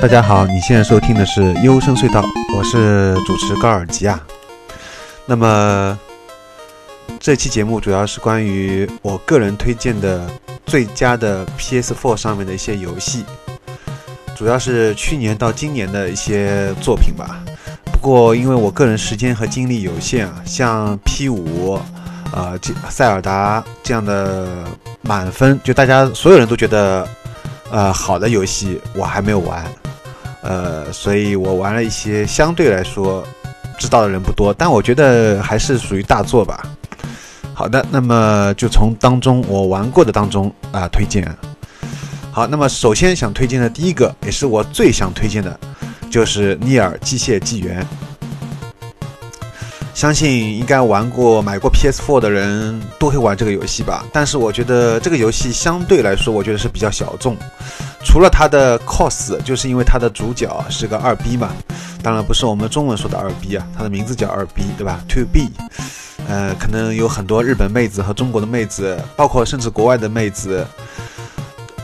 大家好，你现在收听的是幽声隧道，我是主持高尔基啊。那么这期节目主要是关于我个人推荐的最佳的 PS4 上面的一些游戏，主要是去年到今年的一些作品吧。不过因为我个人时间和精力有限啊，像 P5、呃塞尔达这样的满分，就大家所有人都觉得呃好的游戏，我还没有玩。呃，所以我玩了一些相对来说知道的人不多，但我觉得还是属于大作吧。好的，那么就从当中我玩过的当中啊推荐。好，那么首先想推荐的第一个，也是我最想推荐的，就是《尼尔：机械纪元》。相信应该玩过、买过 PS4 的人都会玩这个游戏吧。但是我觉得这个游戏相对来说，我觉得是比较小众。除了它的 cos，就是因为它的主角是个二 B 嘛，当然不是我们中文说的二 B 啊，它的名字叫二 B，对吧？To B，呃，可能有很多日本妹子和中国的妹子，包括甚至国外的妹子，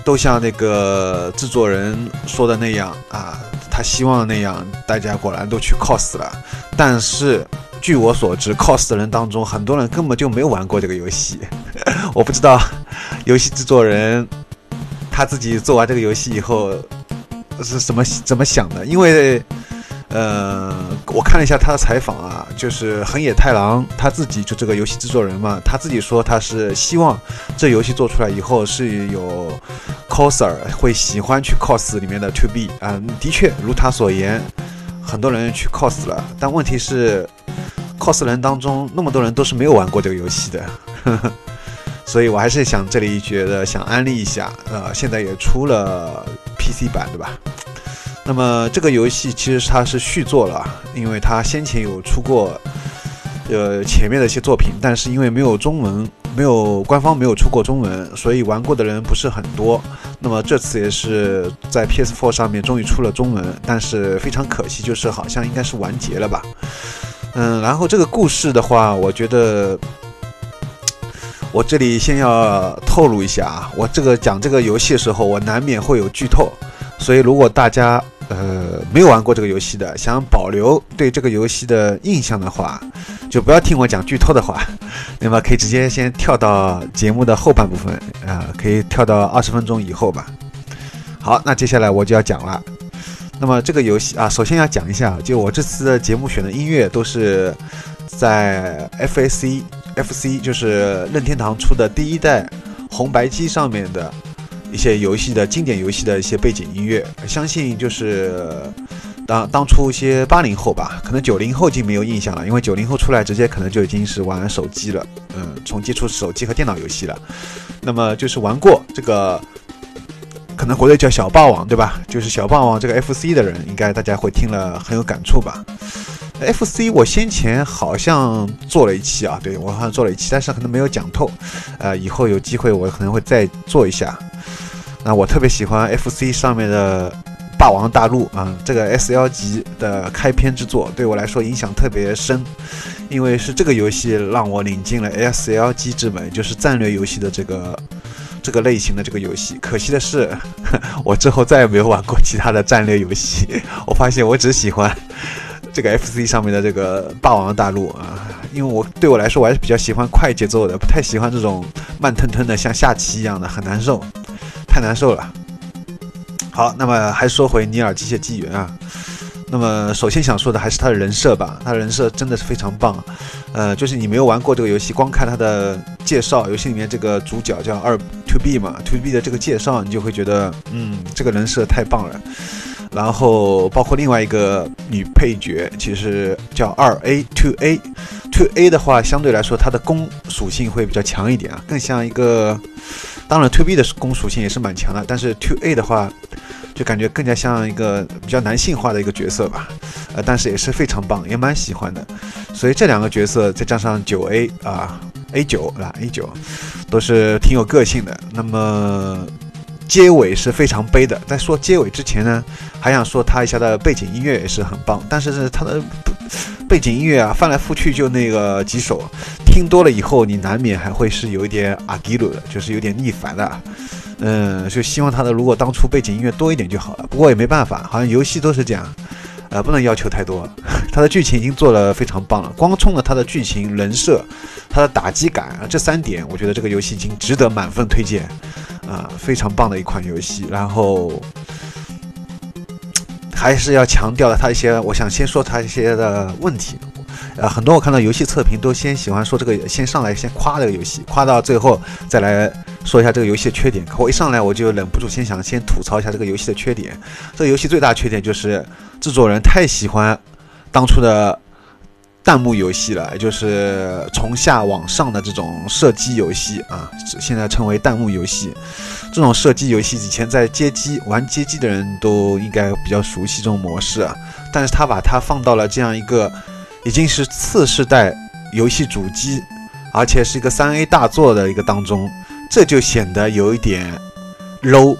都像那个制作人说的那样啊，他希望那样，大家果然都去 cos 了。但是据我所知，cos 的人当中，很多人根本就没有玩过这个游戏，我不知道游戏制作人。他自己做完这个游戏以后是怎么怎么想的？因为，呃，我看了一下他的采访啊，就是横野太郎他自己就这个游戏制作人嘛，他自己说他是希望这游戏做出来以后是有 coser 会喜欢去 cos 里面的 to be 啊，的确如他所言，很多人去 cos 了，但问题是 cos 人当中那么多人都是没有玩过这个游戏的。所以我还是想这里觉得想安利一下，呃，现在也出了 PC 版，对吧？那么这个游戏其实它是续作了，因为它先前有出过，呃，前面的一些作品，但是因为没有中文，没有官方没有出过中文，所以玩过的人不是很多。那么这次也是在 PS4 上面终于出了中文，但是非常可惜，就是好像应该是完结了吧？嗯，然后这个故事的话，我觉得。我这里先要透露一下啊，我这个讲这个游戏的时候，我难免会有剧透，所以如果大家呃没有玩过这个游戏的，想保留对这个游戏的印象的话，就不要听我讲剧透的话，那么可以直接先跳到节目的后半部分啊，可以跳到二十分钟以后吧。好，那接下来我就要讲了。那么这个游戏啊，首先要讲一下，就我这次的节目选的音乐都是在 FAC。FC 就是任天堂出的第一代红白机上面的一些游戏的经典游戏的一些背景音乐，相信就是当当初一些八零后吧，可能九零后已经没有印象了，因为九零后出来直接可能就已经是玩手机了，嗯，从接触手机和电脑游戏了。那么就是玩过这个，可能国内叫小霸王对吧？就是小霸王这个 FC 的人，应该大家会听了很有感触吧。F C 我先前好像做了一期啊，对我好像做了一期，但是可能没有讲透，呃，以后有机会我可能会再做一下。那我特别喜欢 F C 上面的《霸王大陆》啊，这个 S L 级的开篇之作对我来说影响特别深，因为是这个游戏让我领进了 S L 级之门，就是战略游戏的这个这个类型的这个游戏。可惜的是，我之后再也没有玩过其他的战略游戏，我发现我只喜欢。这个 FC 上面的这个霸王大陆啊，因为我对我来说我还是比较喜欢快节奏的，不太喜欢这种慢吞吞的像下棋一样的，很难受，太难受了。好，那么还说回《尼尔：机械纪元》啊，那么首先想说的还是他的人设吧，他的人设真的是非常棒。呃，就是你没有玩过这个游戏，光看他的介绍，游戏里面这个主角叫二 To B 嘛，To B 的这个介绍，你就会觉得，嗯，这个人设太棒了。然后包括另外一个女配角，其实叫二 a，to a，to A 的话相对来说它的攻属性会比较强一点啊，更像一个，当然，to B 的攻属性也是蛮强的，但是 to A 的话，就感觉更加像一个比较男性化的一个角色吧。呃，但是也是非常棒，也蛮喜欢的。所以这两个角色再加上九 A 啊，A 九啊 A 九，都是挺有个性的。那么结尾是非常悲的。在说结尾之前呢，还想说他一下的背景音乐也是很棒，但是他的背景音乐啊，翻来覆去就那个几首，听多了以后，你难免还会是有一点阿基鲁的，就是有点腻烦的。嗯，就希望他的如果当初背景音乐多一点就好了。不过也没办法，好像游戏都是这样。呃，不能要求太多。它的剧情已经做得非常棒了，光冲了它的剧情、人设、它的打击感这三点，我觉得这个游戏已经值得满分推荐。啊，非常棒的一款游戏。然后还是要强调它一些，我想先说它一些的问题。呃，很多我看到游戏测评都先喜欢说这个，先上来先夸这个游戏，夸到最后再来说一下这个游戏的缺点。可我一上来我就忍不住先想先吐槽一下这个游戏的缺点。这个游戏最大缺点就是制作人太喜欢当初的弹幕游戏了，就是从下往上的这种射击游戏啊，现在称为弹幕游戏。这种射击游戏以前在街机玩街机的人都应该比较熟悉这种模式啊，但是他把它放到了这样一个。已经是次世代游戏主机，而且是一个三 A 大作的一个当中，这就显得有一点 low。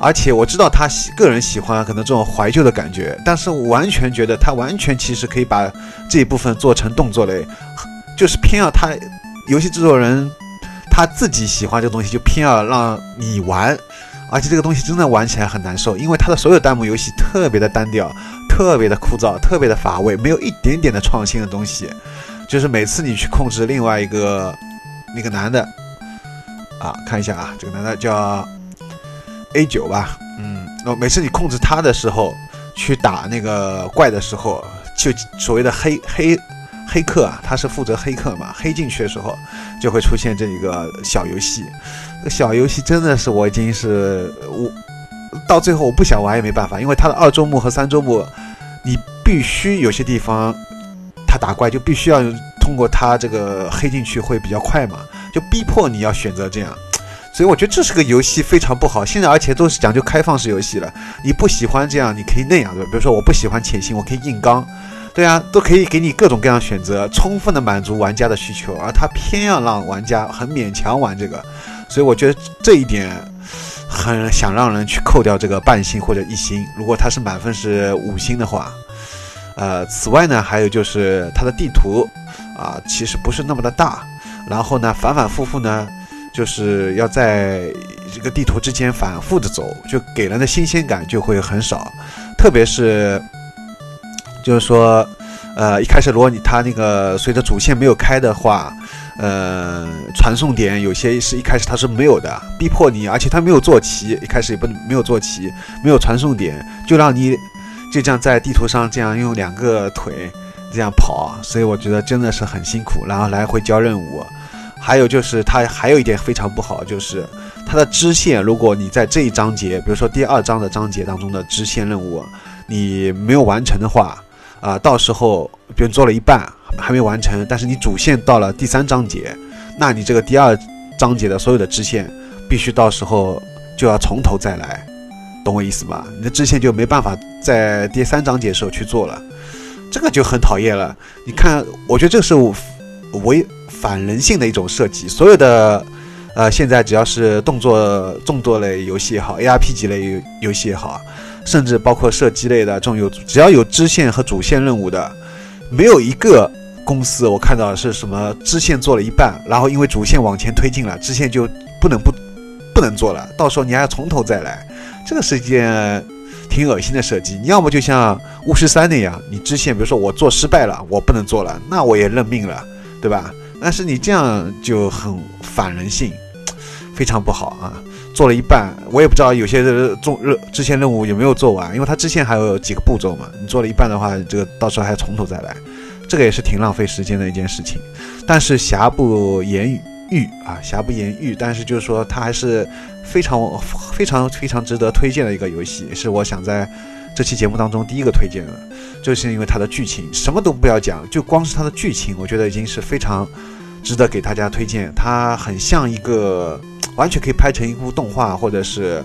而且我知道他喜个人喜欢可能这种怀旧的感觉，但是我完全觉得他完全其实可以把这一部分做成动作类，就是偏要他游戏制作人他自己喜欢这个东西，就偏要让你玩，而且这个东西真的玩起来很难受，因为它的所有弹幕游戏特别的单调。特别的枯燥，特别的乏味，没有一点点的创新的东西。就是每次你去控制另外一个那个男的啊，看一下啊，这个男的叫 A 九吧，嗯，那每次你控制他的时候，去打那个怪的时候，就所谓的黑黑黑客啊，他是负责黑客嘛，黑进去的时候就会出现这一个小游戏。小游戏真的是我已经是我到最后我不想玩也没办法，因为它的二周目和三周目。你必须有些地方，他打怪就必须要通过他这个黑进去会比较快嘛，就逼迫你要选择这样，所以我觉得这是个游戏非常不好。现在而且都是讲究开放式游戏了，你不喜欢这样，你可以那样，对吧？比如说我不喜欢潜行，我可以硬刚，对啊，都可以给你各种各样选择，充分的满足玩家的需求，而他偏要让玩家很勉强玩这个，所以我觉得这一点。很想让人去扣掉这个半星或者一星，如果它是满分是五星的话，呃，此外呢，还有就是它的地图啊，其实不是那么的大，然后呢，反反复复呢，就是要在这个地图之间反复的走，就给人的新鲜感就会很少，特别是就是说，呃，一开始如果你它那个随着主线没有开的话。呃，传送点有些是一开始它是没有的，逼迫你，而且它没有坐骑，一开始也不没有坐骑，没有传送点，就让你就这样在地图上这样用两个腿这样跑，所以我觉得真的是很辛苦，然后来回交任务。还有就是它还有一点非常不好，就是它的支线，如果你在这一章节，比如说第二章的章节当中的支线任务，你没有完成的话。啊，到时候别人做了一半还没完成，但是你主线到了第三章节，那你这个第二章节的所有的支线必须到时候就要从头再来，懂我意思吧？你的支线就没办法在第三章节的时候去做了，这个就很讨厌了。你看，我觉得这是违反人性的一种设计。所有的呃，现在只要是动作动作类游戏也好，ARP 级类游戏也好。甚至包括射击类的这种有，只要有支线和主线任务的，没有一个公司我看到是什么支线做了一半，然后因为主线往前推进了，支线就不能不不能做了，到时候你还要从头再来，这个是一件挺恶心的设计。你要么就像巫师三那样，你支线比如说我做失败了，我不能做了，那我也认命了，对吧？但是你这样就很反人性，非常不好啊。做了一半，我也不知道有些重任支线任务有没有做完，因为它支线还有几个步骤嘛。你做了一半的话，这个到时候还要从头再来，这个也是挺浪费时间的一件事情。但是瑕不掩瑜啊，瑕不掩瑜，但是就是说它还是非常非常非常值得推荐的一个游戏，是我想在这期节目当中第一个推荐的，就是因为它的剧情什么都不要讲，就光是它的剧情，我觉得已经是非常值得给大家推荐。它很像一个。完全可以拍成一部动画，或者是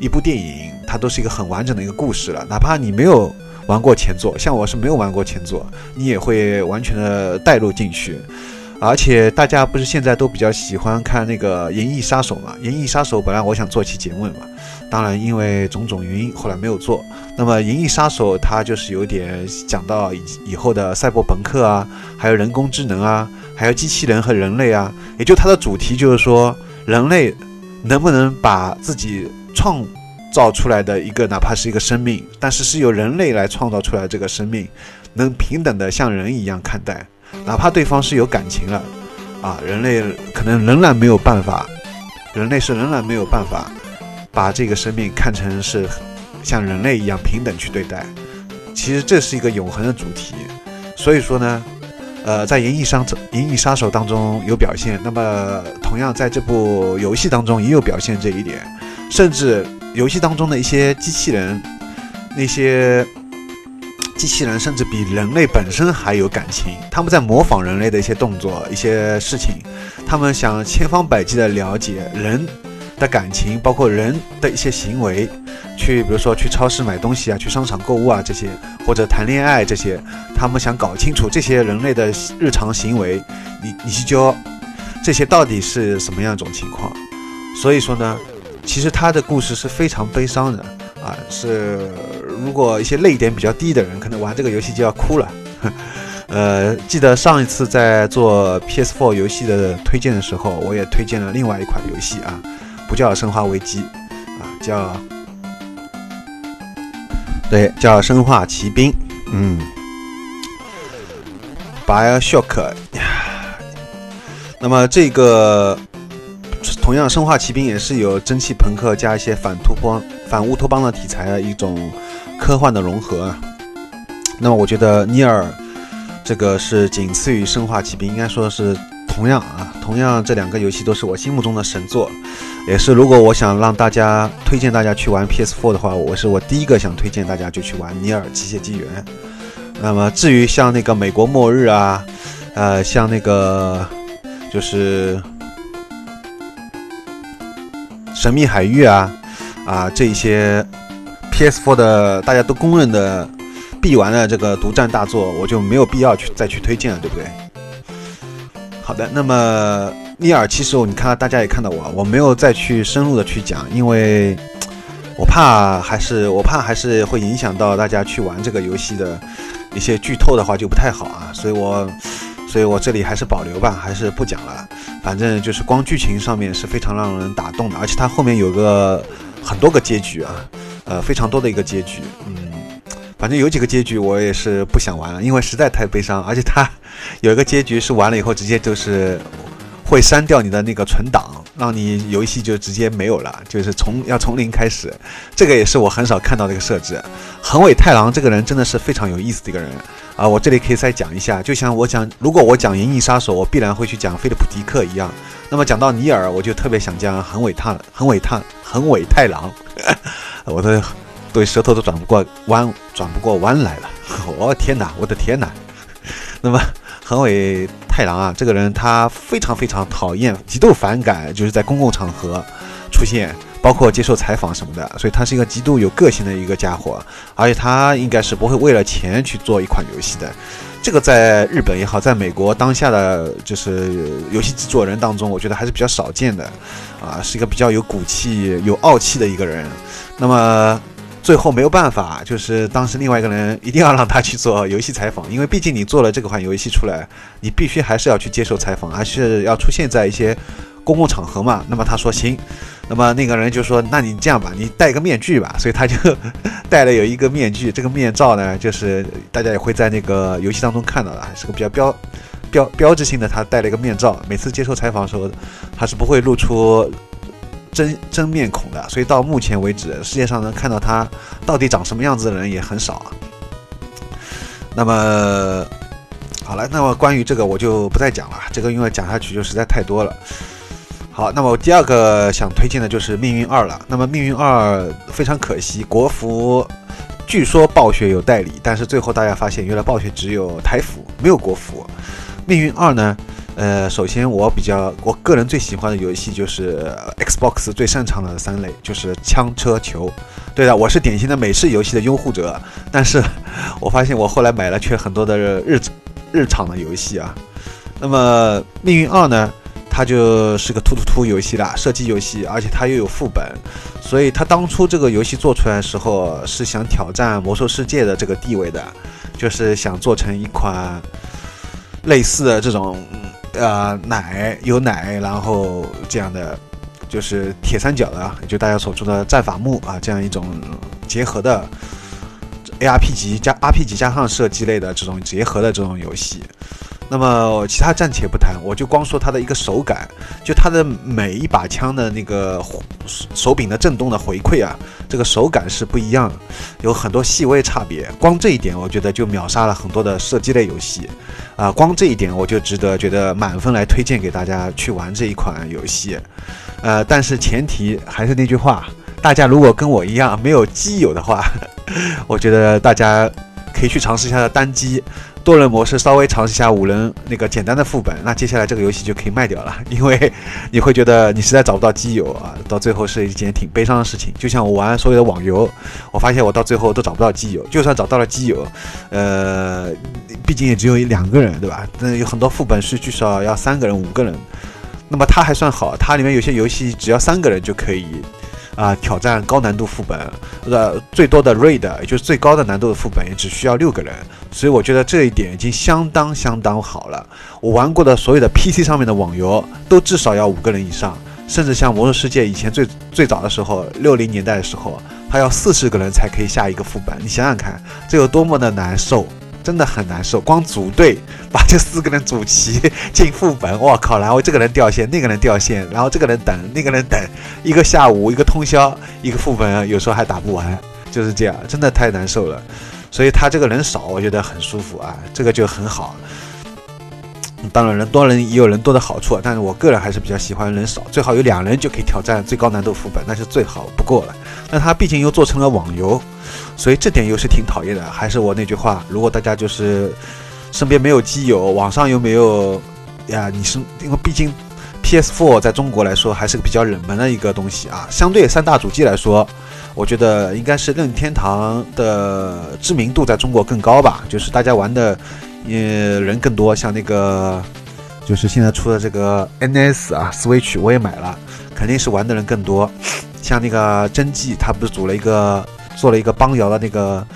一部电影，它都是一个很完整的一个故事了。哪怕你没有玩过前作，像我是没有玩过前作，你也会完全的带入进去。而且大家不是现在都比较喜欢看那个《银翼杀手》嘛？《银翼杀手》本来我想做期节目嘛，当然因为种种原因后来没有做。那么《银翼杀手》它就是有点讲到以以后的赛博朋克啊，还有人工智能啊，还有机器人和人类啊，也就它的主题就是说人类能不能把自己创造出来的一个哪怕是一个生命，但是是由人类来创造出来这个生命，能平等的像人一样看待。哪怕对方是有感情了，啊，人类可能仍然没有办法，人类是仍然没有办法把这个生命看成是像人类一样平等去对待。其实这是一个永恒的主题，所以说呢，呃，在《银翼杀银翼杀手》当中有表现，那么同样在这部游戏当中也有表现这一点，甚至游戏当中的一些机器人，那些。机器人甚至比人类本身还有感情，他们在模仿人类的一些动作、一些事情，他们想千方百计的了解人的感情，包括人的一些行为，去比如说去超市买东西啊，去商场购物啊这些，或者谈恋爱这些，他们想搞清楚这些人类的日常行为，你你去教这些到底是什么样一种情况？所以说呢，其实他的故事是非常悲伤的。啊，是如果一些泪点比较低的人，可能玩这个游戏就要哭了。呃，记得上一次在做 PS4 游戏的推荐的时候，我也推荐了另外一款游戏啊，不叫《生化危机》，啊，叫对，叫《生化奇兵》。嗯，BioShock。那么这个。同样，《生化奇兵》也是有蒸汽朋克加一些反突破、反乌托邦的题材的一种科幻的融合。那么，我觉得《尼尔》这个是仅次于《生化奇兵》，应该说是同样啊，同样这两个游戏都是我心目中的神作，也是如果我想让大家推荐大家去玩 PS4 的话，我是我第一个想推荐大家就去玩《尼尔：机械纪元》。那么，至于像那个美国末日啊，呃，像那个就是。神秘海域啊，啊，这一些 PS4 的大家都公认的必玩的这个独占大作，我就没有必要去再去推荐了，对不对？好的，那么尼尔，其实我你看大家也看到我，我没有再去深入的去讲，因为 我怕还是我怕还是会影响到大家去玩这个游戏的一些剧透的话就不太好啊，所以我。所以我这里还是保留吧，还是不讲了。反正就是光剧情上面是非常让人打动的，而且它后面有个很多个结局啊，呃，非常多的一个结局。嗯，反正有几个结局我也是不想玩了，因为实在太悲伤。而且它有一个结局是完了以后直接就是会删掉你的那个存档，让你游戏就直接没有了，就是从要从零开始。这个也是我很少看到的一个设置。横尾太郎这个人真的是非常有意思的一个人。啊，我这里可以再讲一下，就像我讲，如果我讲《银翼杀手》，我必然会去讲菲利普迪克一样。那么讲到尼尔，我就特别想讲横尾太、横尾太、横尾太郎，我的对舌头都转不过弯，转不过弯来了。我天哪，我的天哪！那么横尾太郎啊，这个人他非常非常讨厌、极度反感，就是在公共场合出现。包括接受采访什么的，所以他是一个极度有个性的一个家伙，而且他应该是不会为了钱去做一款游戏的。这个在日本也好，在美国当下的就是游戏制作人当中，我觉得还是比较少见的，啊，是一个比较有骨气、有傲气的一个人。那么最后没有办法，就是当时另外一个人一定要让他去做游戏采访，因为毕竟你做了这款游戏出来，你必须还是要去接受采访，还是要出现在一些公共场合嘛。那么他说行。那么那个人就说：“那你这样吧，你戴个面具吧。”所以他就戴了有一个面具，这个面罩呢，就是大家也会在那个游戏当中看到的，还是个比较标标标志性的。他戴了一个面罩，每次接受采访的时候，他是不会露出真真面孔的。所以到目前为止，世界上能看到他到底长什么样子的人也很少啊。那么好了，那么关于这个我就不再讲了，这个因为讲下去就实在太多了。好，那么我第二个想推荐的就是《命运二》了。那么《命运二》非常可惜，国服据说暴雪有代理，但是最后大家发现，原来暴雪只有台服，没有国服。《命运二》呢，呃，首先我比较我个人最喜欢的游戏就是 Xbox 最擅长的三类，就是枪车球。对的，我是典型的美式游戏的拥护者，但是我发现我后来买了却很多的日日常的游戏啊。那么命运二呢，它就是个突突突游戏啦，射击游戏，而且它又有副本，所以它当初这个游戏做出来的时候是想挑战魔兽世界的这个地位的，就是想做成一款类似的这种。呃，奶有奶，然后这样的就是铁三角的，就大家所说的战法木啊，这样一种结合的 ARP 级加 R P 级加上射击类的这种结合的这种游戏。那么其他暂且不谈，我就光说它的一个手感，就它的每一把枪的那个手柄的震动的回馈啊，这个手感是不一样，有很多细微差别。光这一点，我觉得就秒杀了很多的射击类游戏，啊，光这一点我就值得觉得满分来推荐给大家去玩这一款游戏。呃，但是前提还是那句话，大家如果跟我一样没有基友的话，我觉得大家可以去尝试一下单机。多人模式稍微尝试一下五人那个简单的副本，那接下来这个游戏就可以卖掉了，因为你会觉得你实在找不到基友啊，到最后是一件挺悲伤的事情。就像我玩所有的网游，我发现我到最后都找不到基友，就算找到了基友，呃，毕竟也只有两个人，对吧？那有很多副本是至少要三个人、五个人，那么它还算好，它里面有些游戏只要三个人就可以。啊，挑战高难度副本，呃，最多的 raid 也就是最高的难度的副本也只需要六个人，所以我觉得这一点已经相当相当好了。我玩过的所有的 PC 上面的网游都至少要五个人以上，甚至像魔兽世界以前最最早的时候，六零年代的时候，还要四十个人才可以下一个副本。你想想看，这有多么的难受。真的很难受，光组队把这四个人组齐 进副本，我靠！然后这个人掉线，那个人掉线，然后这个人等，那个人等，一个下午，一个通宵，一个副本有时候还打不完，就是这样，真的太难受了。所以他这个人少，我觉得很舒服啊，这个就很好。当然人多人也有人多的好处，但是我个人还是比较喜欢人少，最好有两人就可以挑战最高难度副本，那是最好不过了。那它毕竟又做成了网游。所以这点又是挺讨厌的，还是我那句话，如果大家就是身边没有基友，网上又没有呀，你是因为毕竟 PS4 在中国来说还是个比较冷门的一个东西啊，相对三大主机来说，我觉得应该是任天堂的知名度在中国更高吧，就是大家玩的呃人更多，像那个就是现在出的这个 NS 啊，Switch 我也买了，肯定是玩的人更多，像那个真迹，他不是组了一个。做了一个邦瑶的那个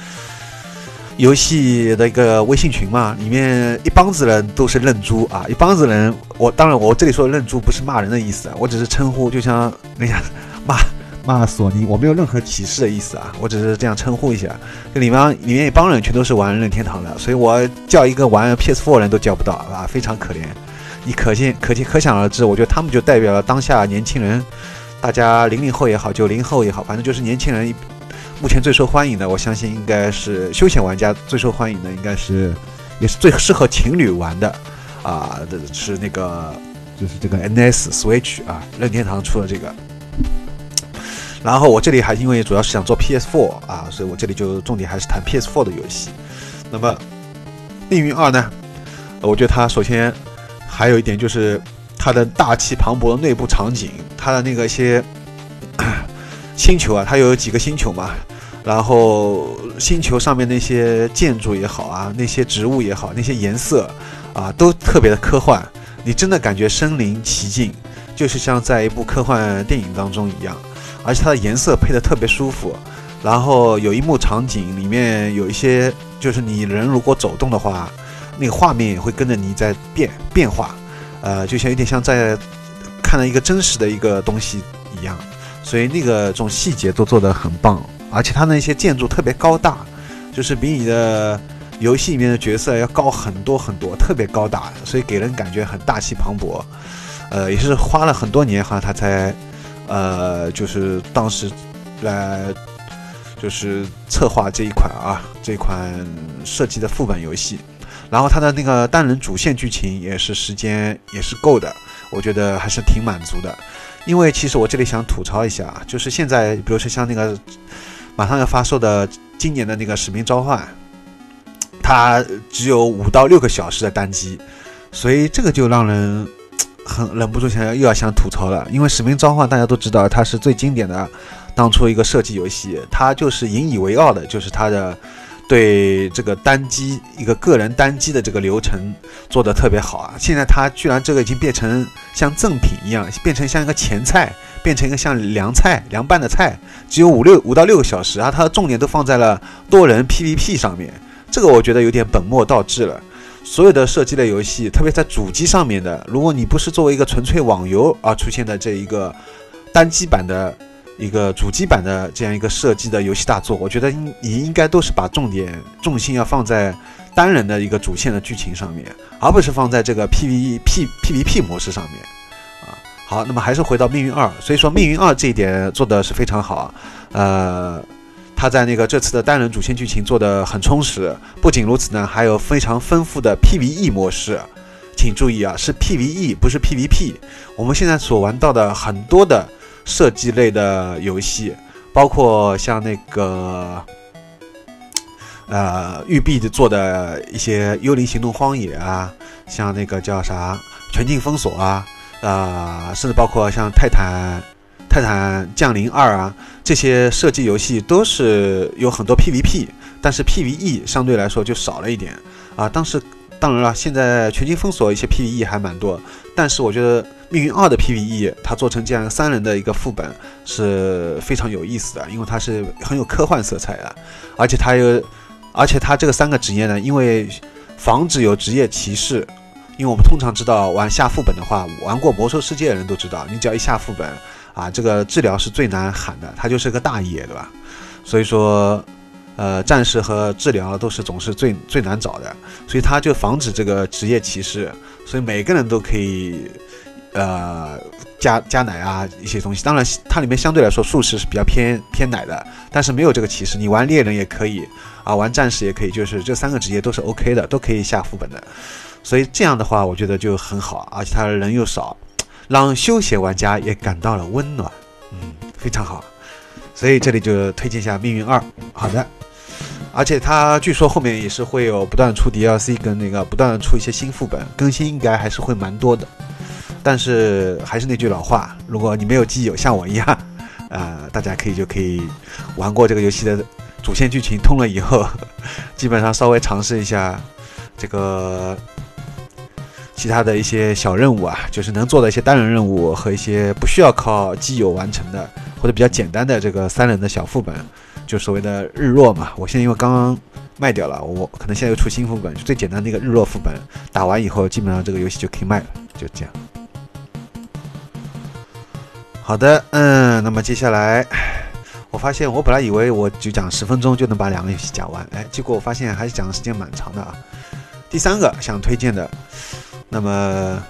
游戏的一个微信群嘛，里面一帮子人都是认猪啊，一帮子人，我当然我这里说的认猪不是骂人的意思，我只是称呼，就像那样 骂骂索尼，我没有任何歧视的意思啊，我只是这样称呼一下。这里面里面一帮人全都是玩任天堂的，所以我叫一个玩 PS4 人都叫不到啊，非常可怜。你可见可见可想而知，我觉得他们就代表了当下年轻人，大家零零后也好，九零后也好，反正就是年轻人。目前最受欢迎的，我相信应该是休闲玩家最受欢迎的，应该是也是最适合情侣玩的啊，是那个就是这个 NS Switch 啊，任天堂出的这个。然后我这里还因为主要是想做 PS4 啊，所以我这里就重点还是谈 PS4 的游戏。那么《命运二》呢，我觉得它首先还有一点就是它的大气磅礴的内部场景，它的那个一些星球啊，它有几个星球嘛。然后星球上面那些建筑也好啊，那些植物也好，那些颜色啊，都特别的科幻。你真的感觉身临其境，就是像在一部科幻电影当中一样。而且它的颜色配的特别舒服。然后有一幕场景里面有一些，就是你人如果走动的话，那个画面也会跟着你在变变化。呃，就像有点像在看了一个真实的一个东西一样。所以那个这种细节都做得很棒。而且它那些建筑特别高大，就是比你的游戏里面的角色要高很多很多，特别高大，所以给人感觉很大气磅礴。呃，也是花了很多年哈，他才呃，就是当时来就是策划这一款啊，这款设计的副本游戏。然后它的那个单人主线剧情也是时间也是够的，我觉得还是挺满足的。因为其实我这里想吐槽一下，就是现在比如说像那个。马上要发售的今年的那个《使命召唤》，它只有五到六个小时的单机，所以这个就让人很忍不住想要又要想吐槽了。因为《使命召唤》大家都知道，它是最经典的当初一个射击游戏，它就是引以为傲的，就是它的对这个单机一个个人单机的这个流程做得特别好啊。现在它居然这个已经变成像赠品一样，变成像一个前菜，变成一个像凉菜凉拌的菜，只有五六五到六个小时啊，它的重点都放在了多人 PVP 上面。这个我觉得有点本末倒置了。所有的射击类游戏，特别在主机上面的，如果你不是作为一个纯粹网游而出现的这一个单机版的一个主机版的这样一个设计的游戏大作，我觉得应你应该都是把重点重心要放在单人的一个主线的剧情上面，而不是放在这个 PVE P PVP 模式上面啊。好，那么还是回到命运二，所以说命运二这一点做的是非常好，呃。他在那个这次的单人主线剧情做得很充实，不仅如此呢，还有非常丰富的 PVE 模式。请注意啊，是 PVE，不是 PVP。我们现在所玩到的很多的射击类的游戏，包括像那个呃育碧做的一些《幽灵行动：荒野》啊，像那个叫啥《全境封锁》啊，啊，甚至包括像《泰坦》。泰坦降临二啊，这些射击游戏都是有很多 PVP，但是 PVE 相对来说就少了一点啊。当时当然了，现在全军封锁一些 PVE 还蛮多，但是我觉得命运二的 PVE 它做成这样三人的一个副本是非常有意思的，因为它是很有科幻色彩的，而且它有，而且它这个三个职业呢，因为防止有职业歧视，因为我们通常知道玩下副本的话，玩过魔兽世界的人都知道，你只要一下副本。啊，这个治疗是最难喊的，他就是个大爷，对吧？所以说，呃，战士和治疗都是总是最最难找的，所以他就防止这个职业歧视，所以每个人都可以，呃，加加奶啊一些东西。当然，它里面相对来说术士是比较偏偏奶的，但是没有这个歧视，你玩猎人也可以啊，玩战士也可以，就是这三个职业都是 OK 的，都可以下副本的。所以这样的话，我觉得就很好，而且他人又少。让休闲玩家也感到了温暖，嗯，非常好，所以这里就推荐一下《命运二》。好的，而且它据说后面也是会有不断出 DLC 跟那个不断出一些新副本，更新应该还是会蛮多的。但是还是那句老话，如果你没有基友像我一样，呃，大家可以就可以玩过这个游戏的主线剧情通了以后，基本上稍微尝试一下这个。其他的一些小任务啊，就是能做的一些单人任务和一些不需要靠基友完成的或者比较简单的这个三人的小副本，就所谓的日落嘛。我现在因为刚刚卖掉了，我可能现在又出新副本，就最简单的一个日落副本，打完以后基本上这个游戏就可以卖了，就这样。好的，嗯，那么接下来我发现我本来以为我就讲十分钟就能把两个游戏讲完，哎，结果我发现还是讲的时间蛮长的啊。第三个想推荐的。那么，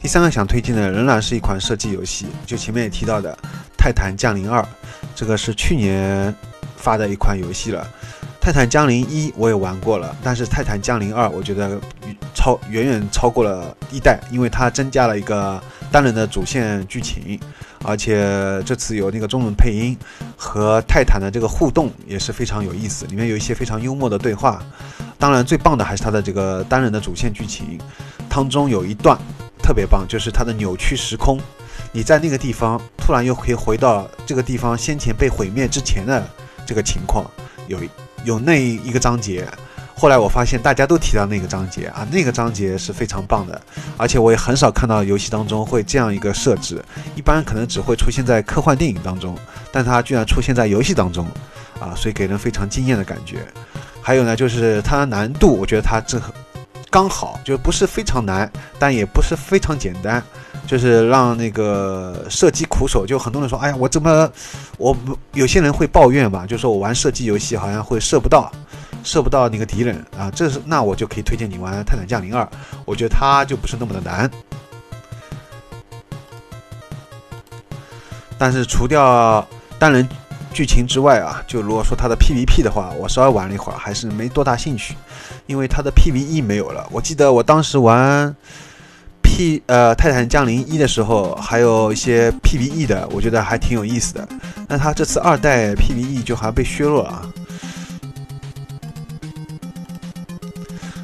第三个想推荐的仍然是一款射击游戏，就前面也提到的《泰坦降临二》，这个是去年发的一款游戏了。《泰坦降临一》我也玩过了，但是《泰坦降临二》我觉得超远远超过了一代，因为它增加了一个单人的主线剧情。而且这次有那个中文配音，和泰坦的这个互动也是非常有意思，里面有一些非常幽默的对话。当然，最棒的还是它的这个单人的主线剧情，当中有一段特别棒，就是它的扭曲时空，你在那个地方突然又可以回到这个地方先前被毁灭之前的这个情况，有有那一个章节。后来我发现大家都提到那个章节啊，那个章节是非常棒的，而且我也很少看到游戏当中会这样一个设置，一般可能只会出现在科幻电影当中，但它居然出现在游戏当中，啊，所以给人非常惊艳的感觉。还有呢，就是它的难度，我觉得它这刚好，就不是非常难，但也不是非常简单，就是让那个射击苦手，就很多人说，哎呀，我怎么，我有些人会抱怨吧，就说我玩射击游戏好像会射不到。射不到那个敌人啊，这是那我就可以推荐你玩《泰坦降临二》，我觉得它就不是那么的难。但是除掉单人剧情之外啊，就如果说它的 PVP 的话，我稍微玩了一会儿，还是没多大兴趣，因为它的 PVE 没有了。我记得我当时玩 P 呃《泰坦降临一》的时候，还有一些 PVE 的，我觉得还挺有意思的。但他这次二代 PVE 就好像被削弱了。啊。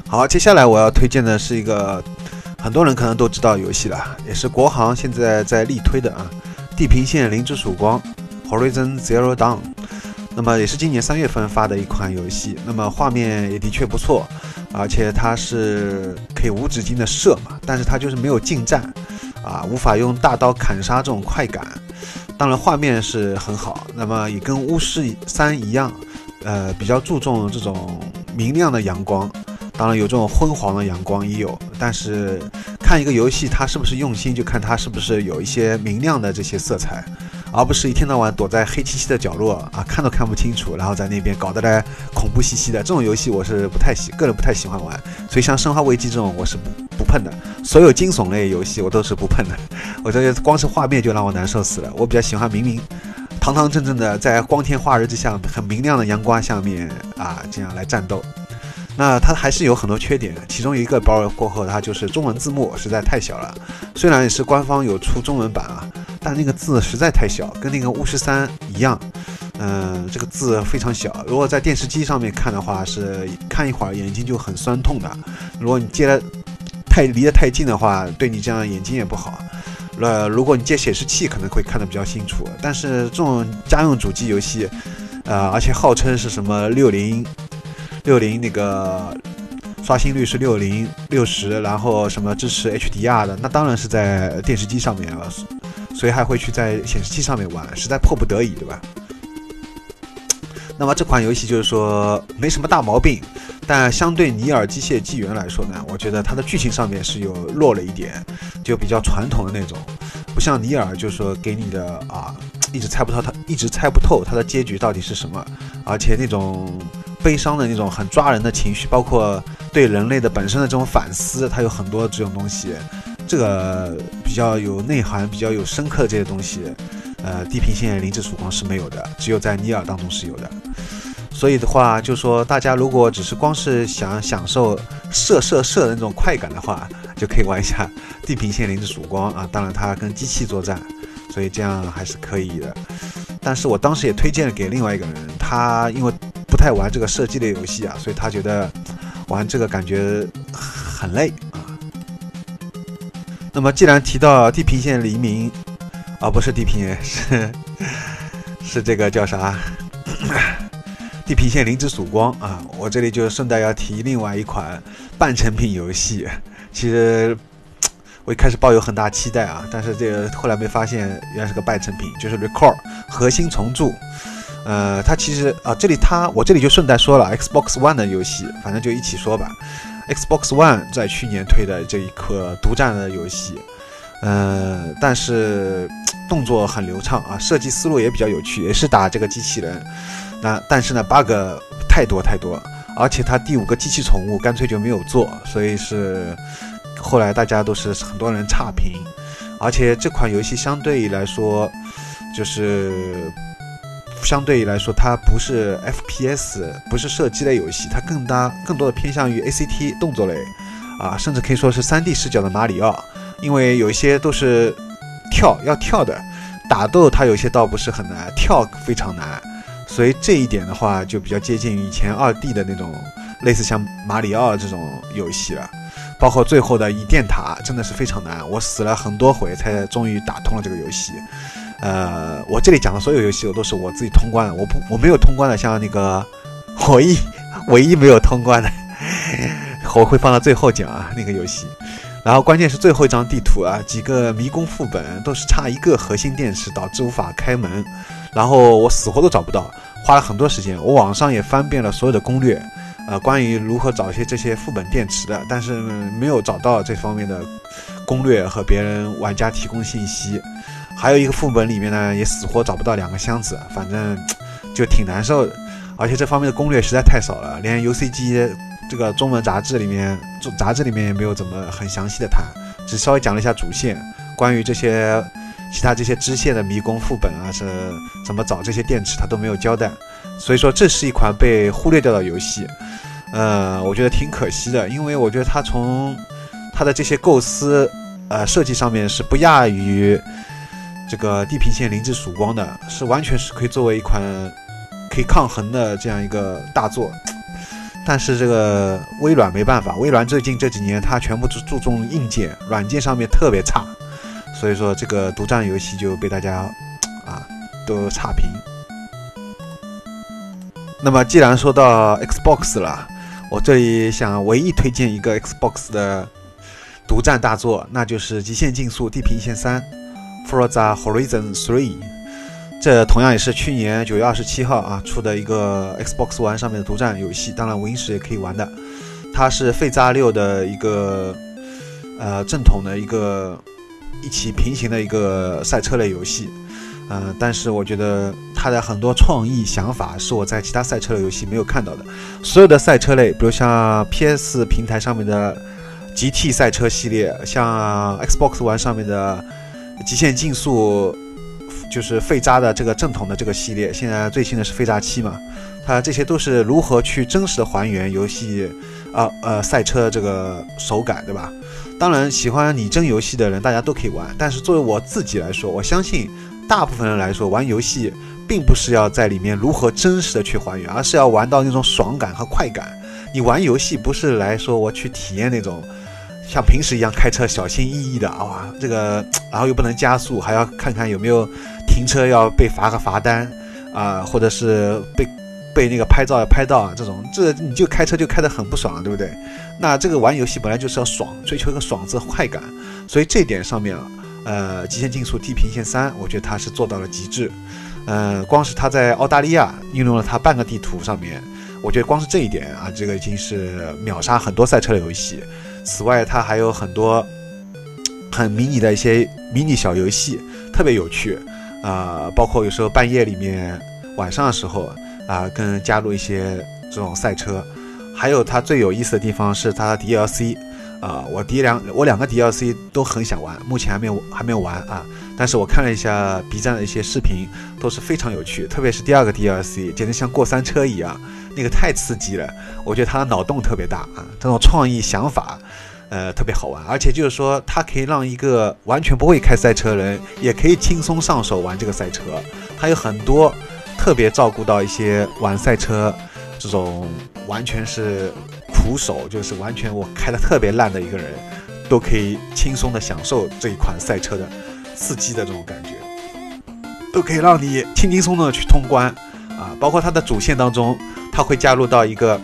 好，接下来我要推荐的是一个很多人可能都知道游戏了，也是国行现在在力推的啊，《地平线：零之曙光》（Horizon Zero Dawn）。那么也是今年三月份发的一款游戏，那么画面也的确不错，而且它是可以无止境的射嘛，但是它就是没有近战，啊，无法用大刀砍杀这种快感。当然画面是很好，那么也跟巫师三一样，呃，比较注重这种明亮的阳光，当然有这种昏黄的阳光也有，但是看一个游戏它是不是用心，就看它是不是有一些明亮的这些色彩。而不是一天到晚躲在黑漆漆的角落啊，看都看不清楚，然后在那边搞得来恐怖兮兮的。这种游戏我是不太喜，个人不太喜欢玩。所以像《生化危机》这种我是不不碰的。所有惊悚类游戏我都是不碰的。我觉得光是画面就让我难受死了。我比较喜欢明明堂堂正正的在光天化日之下，很明亮的阳光下面啊，这样来战斗。那它还是有很多缺点，其中一个包过后，它就是中文字幕实在太小了。虽然也是官方有出中文版啊，但那个字实在太小，跟那个巫师三一样，嗯，这个字非常小。如果在电视机上面看的话，是看一会儿眼睛就很酸痛的。如果你接的太离得太近的话，对你这样眼睛也不好。呃，如果你接显示器，可能会看得比较清楚。但是这种家用主机游戏，呃，而且号称是什么六零。六零那个刷新率是六零六十，然后什么支持 HDR 的，那当然是在电视机上面了，谁还会去在显示器上面玩？实在迫不得已，对吧？那么这款游戏就是说没什么大毛病，但相对《尼尔：机械纪元》来说呢，我觉得它的剧情上面是有弱了一点，就比较传统的那种，不像《尼尔》，就是说给你的啊，一直猜不透它，一直猜不透它的结局到底是什么，而且那种。悲伤的那种很抓人的情绪，包括对人类的本身的这种反思，它有很多这种东西，这个比较有内涵、比较有深刻的这些东西，呃，地平线零之曙光是没有的，只有在尼尔当中是有的。所以的话，就说大家如果只是光是想享受射射射的那种快感的话，就可以玩一下地平线零之曙光啊。当然，它跟机器作战，所以这样还是可以的。但是我当时也推荐给另外一个人，他因为。不太玩这个射击类游戏啊，所以他觉得玩这个感觉很累啊。那么既然提到地平线黎明，啊不是地平线 是是这个叫啥？地平线零之曙光啊，我这里就顺带要提另外一款半成品游戏。其实我一开始抱有很大期待啊，但是这个后来没发现原来是个半成品，就是 Record 核心重铸。呃，它其实啊，这里它我这里就顺带说了，Xbox One 的游戏，反正就一起说吧。Xbox One 在去年推的这一颗独占的游戏，呃，但是动作很流畅啊，设计思路也比较有趣，也是打这个机器人。那但是呢，bug 太多太多，而且它第五个机器宠物干脆就没有做，所以是后来大家都是很多人差评。而且这款游戏相对来说就是。相对于来说，它不是 FPS，不是射击类游戏，它更大、更多的偏向于 ACT 动作类，啊，甚至可以说是 3D 视角的马里奥，因为有一些都是跳要跳的，打斗它有些倒不是很难，跳非常难，所以这一点的话就比较接近于以前 2D 的那种类似像马里奥这种游戏了，包括最后的倚电塔真的是非常难，我死了很多回才终于打通了这个游戏。呃，我这里讲的所有游戏，我都是我自己通关的。我不，我没有通关的，像那个唯一唯一没有通关的，我会放到最后讲啊，那个游戏。然后关键是最后一张地图啊，几个迷宫副本都是差一个核心电池，导致无法开门。然后我死活都找不到，花了很多时间。我网上也翻遍了所有的攻略，呃，关于如何找一些这些副本电池的，但是没有找到这方面的攻略和别人玩家提供信息。还有一个副本里面呢，也死活找不到两个箱子，反正 就挺难受的。而且这方面的攻略实在太少了，连 UCG 这个中文杂志里面，杂志里面也没有怎么很详细的谈，只稍微讲了一下主线，关于这些其他这些支线的迷宫副本啊，是怎么找这些电池，他都没有交代。所以说，这是一款被忽略掉的游戏。呃，我觉得挺可惜的，因为我觉得它从它的这些构思、呃设计上面是不亚于。这个地平线零之曙光的是完全是可以作为一款可以抗衡的这样一个大作，但是这个微软没办法，微软最近这几年它全部注注重硬件，软件上面特别差，所以说这个独占游戏就被大家啊都差评。那么既然说到 Xbox 了，我这里想唯一推荐一个 Xbox 的独占大作，那就是《极限竞速：地平线三》（Forza Horizon 3）。这同样也是去年九月二十七号啊出的一个 Xbox One 上面的独占游戏，当然无印时也可以玩的。它是费扎六的一个呃正统的一个一起平行的一个赛车类游戏，呃，但是我觉得它的很多创意想法是我在其他赛车类游戏没有看到的。所有的赛车类，比如像 PS 平台上面的 GT 赛车系列，像 Xbox One 上面的极限竞速。就是废渣的这个正统的这个系列，现在最新的是废渣七嘛，它这些都是如何去真实的还原游戏，啊呃赛车这个手感，对吧？当然，喜欢拟真游戏的人大家都可以玩，但是作为我自己来说，我相信大部分人来说玩游戏并不是要在里面如何真实的去还原，而是要玩到那种爽感和快感。你玩游戏不是来说我去体验那种。像平时一样开车小心翼翼的啊，这个然后又不能加速，还要看看有没有停车要被罚个罚单啊，或者是被被那个拍照要拍到啊，这种这你就开车就开得很不爽，对不对？那这个玩游戏本来就是要爽，追求一个爽字快感，所以这点上面，呃，极限竞速地平线三，我觉得它是做到了极致。嗯，光是它在澳大利亚运用了它半个地图上面，我觉得光是这一点啊，这个已经是秒杀很多赛车的游戏。此外，它还有很多很迷你的一些迷你小游戏，特别有趣啊！包括有时候半夜里面、晚上的时候啊，跟加入一些这种赛车。还有它最有意思的地方是它的 DLC 啊！我第两我两个 DLC 都很想玩，目前还没有还没有玩啊！但是我看了一下 B 站的一些视频，都是非常有趣，特别是第二个 DLC，简直像过山车一样，那个太刺激了！我觉得它的脑洞特别大啊，这种创意想法。呃，特别好玩，而且就是说，它可以让一个完全不会开赛车人，也可以轻松上手玩这个赛车。它有很多特别照顾到一些玩赛车这种完全是苦手，就是完全我开的特别烂的一个人，都可以轻松的享受这一款赛车的刺激的这种感觉，都可以让你轻轻松松的去通关啊。包括它的主线当中，它会加入到一个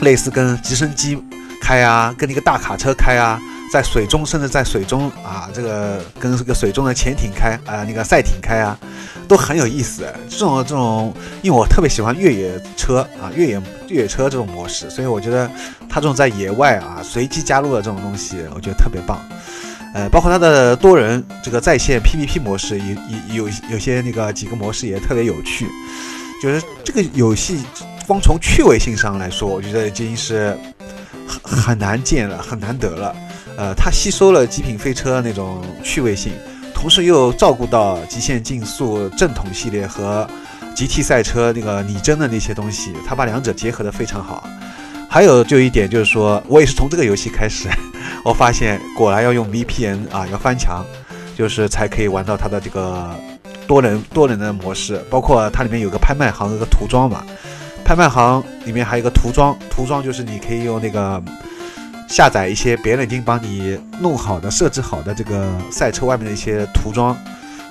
类似跟直升机。开啊，跟那个大卡车开啊，在水中，甚至在水中啊，这个跟这个水中的潜艇开啊，那个赛艇开啊，都很有意思。这种这种，因为我特别喜欢越野车啊，越野越野车这种模式，所以我觉得它这种在野外啊随机加入的这种东西，我觉得特别棒。呃，包括它的多人这个在线 PVP 模式，也也有有些那个几个模式也特别有趣。就是这个游戏，光从趣味性上来说，我觉得已经是。很难见了，很难得了。呃，它吸收了极品飞车那种趣味性，同时又照顾到极限竞速正统系列和 GT 赛车那个拟真的那些东西，它把两者结合的非常好。还有就一点就是说，我也是从这个游戏开始，我发现果然要用 VPN 啊，要翻墙，就是才可以玩到它的这个多人多人的模式，包括它里面有个拍卖行，和涂装嘛。拍卖行里面还有一个涂装，涂装就是你可以用那个下载一些别人已经帮你弄好的、设置好的这个赛车外面的一些涂装，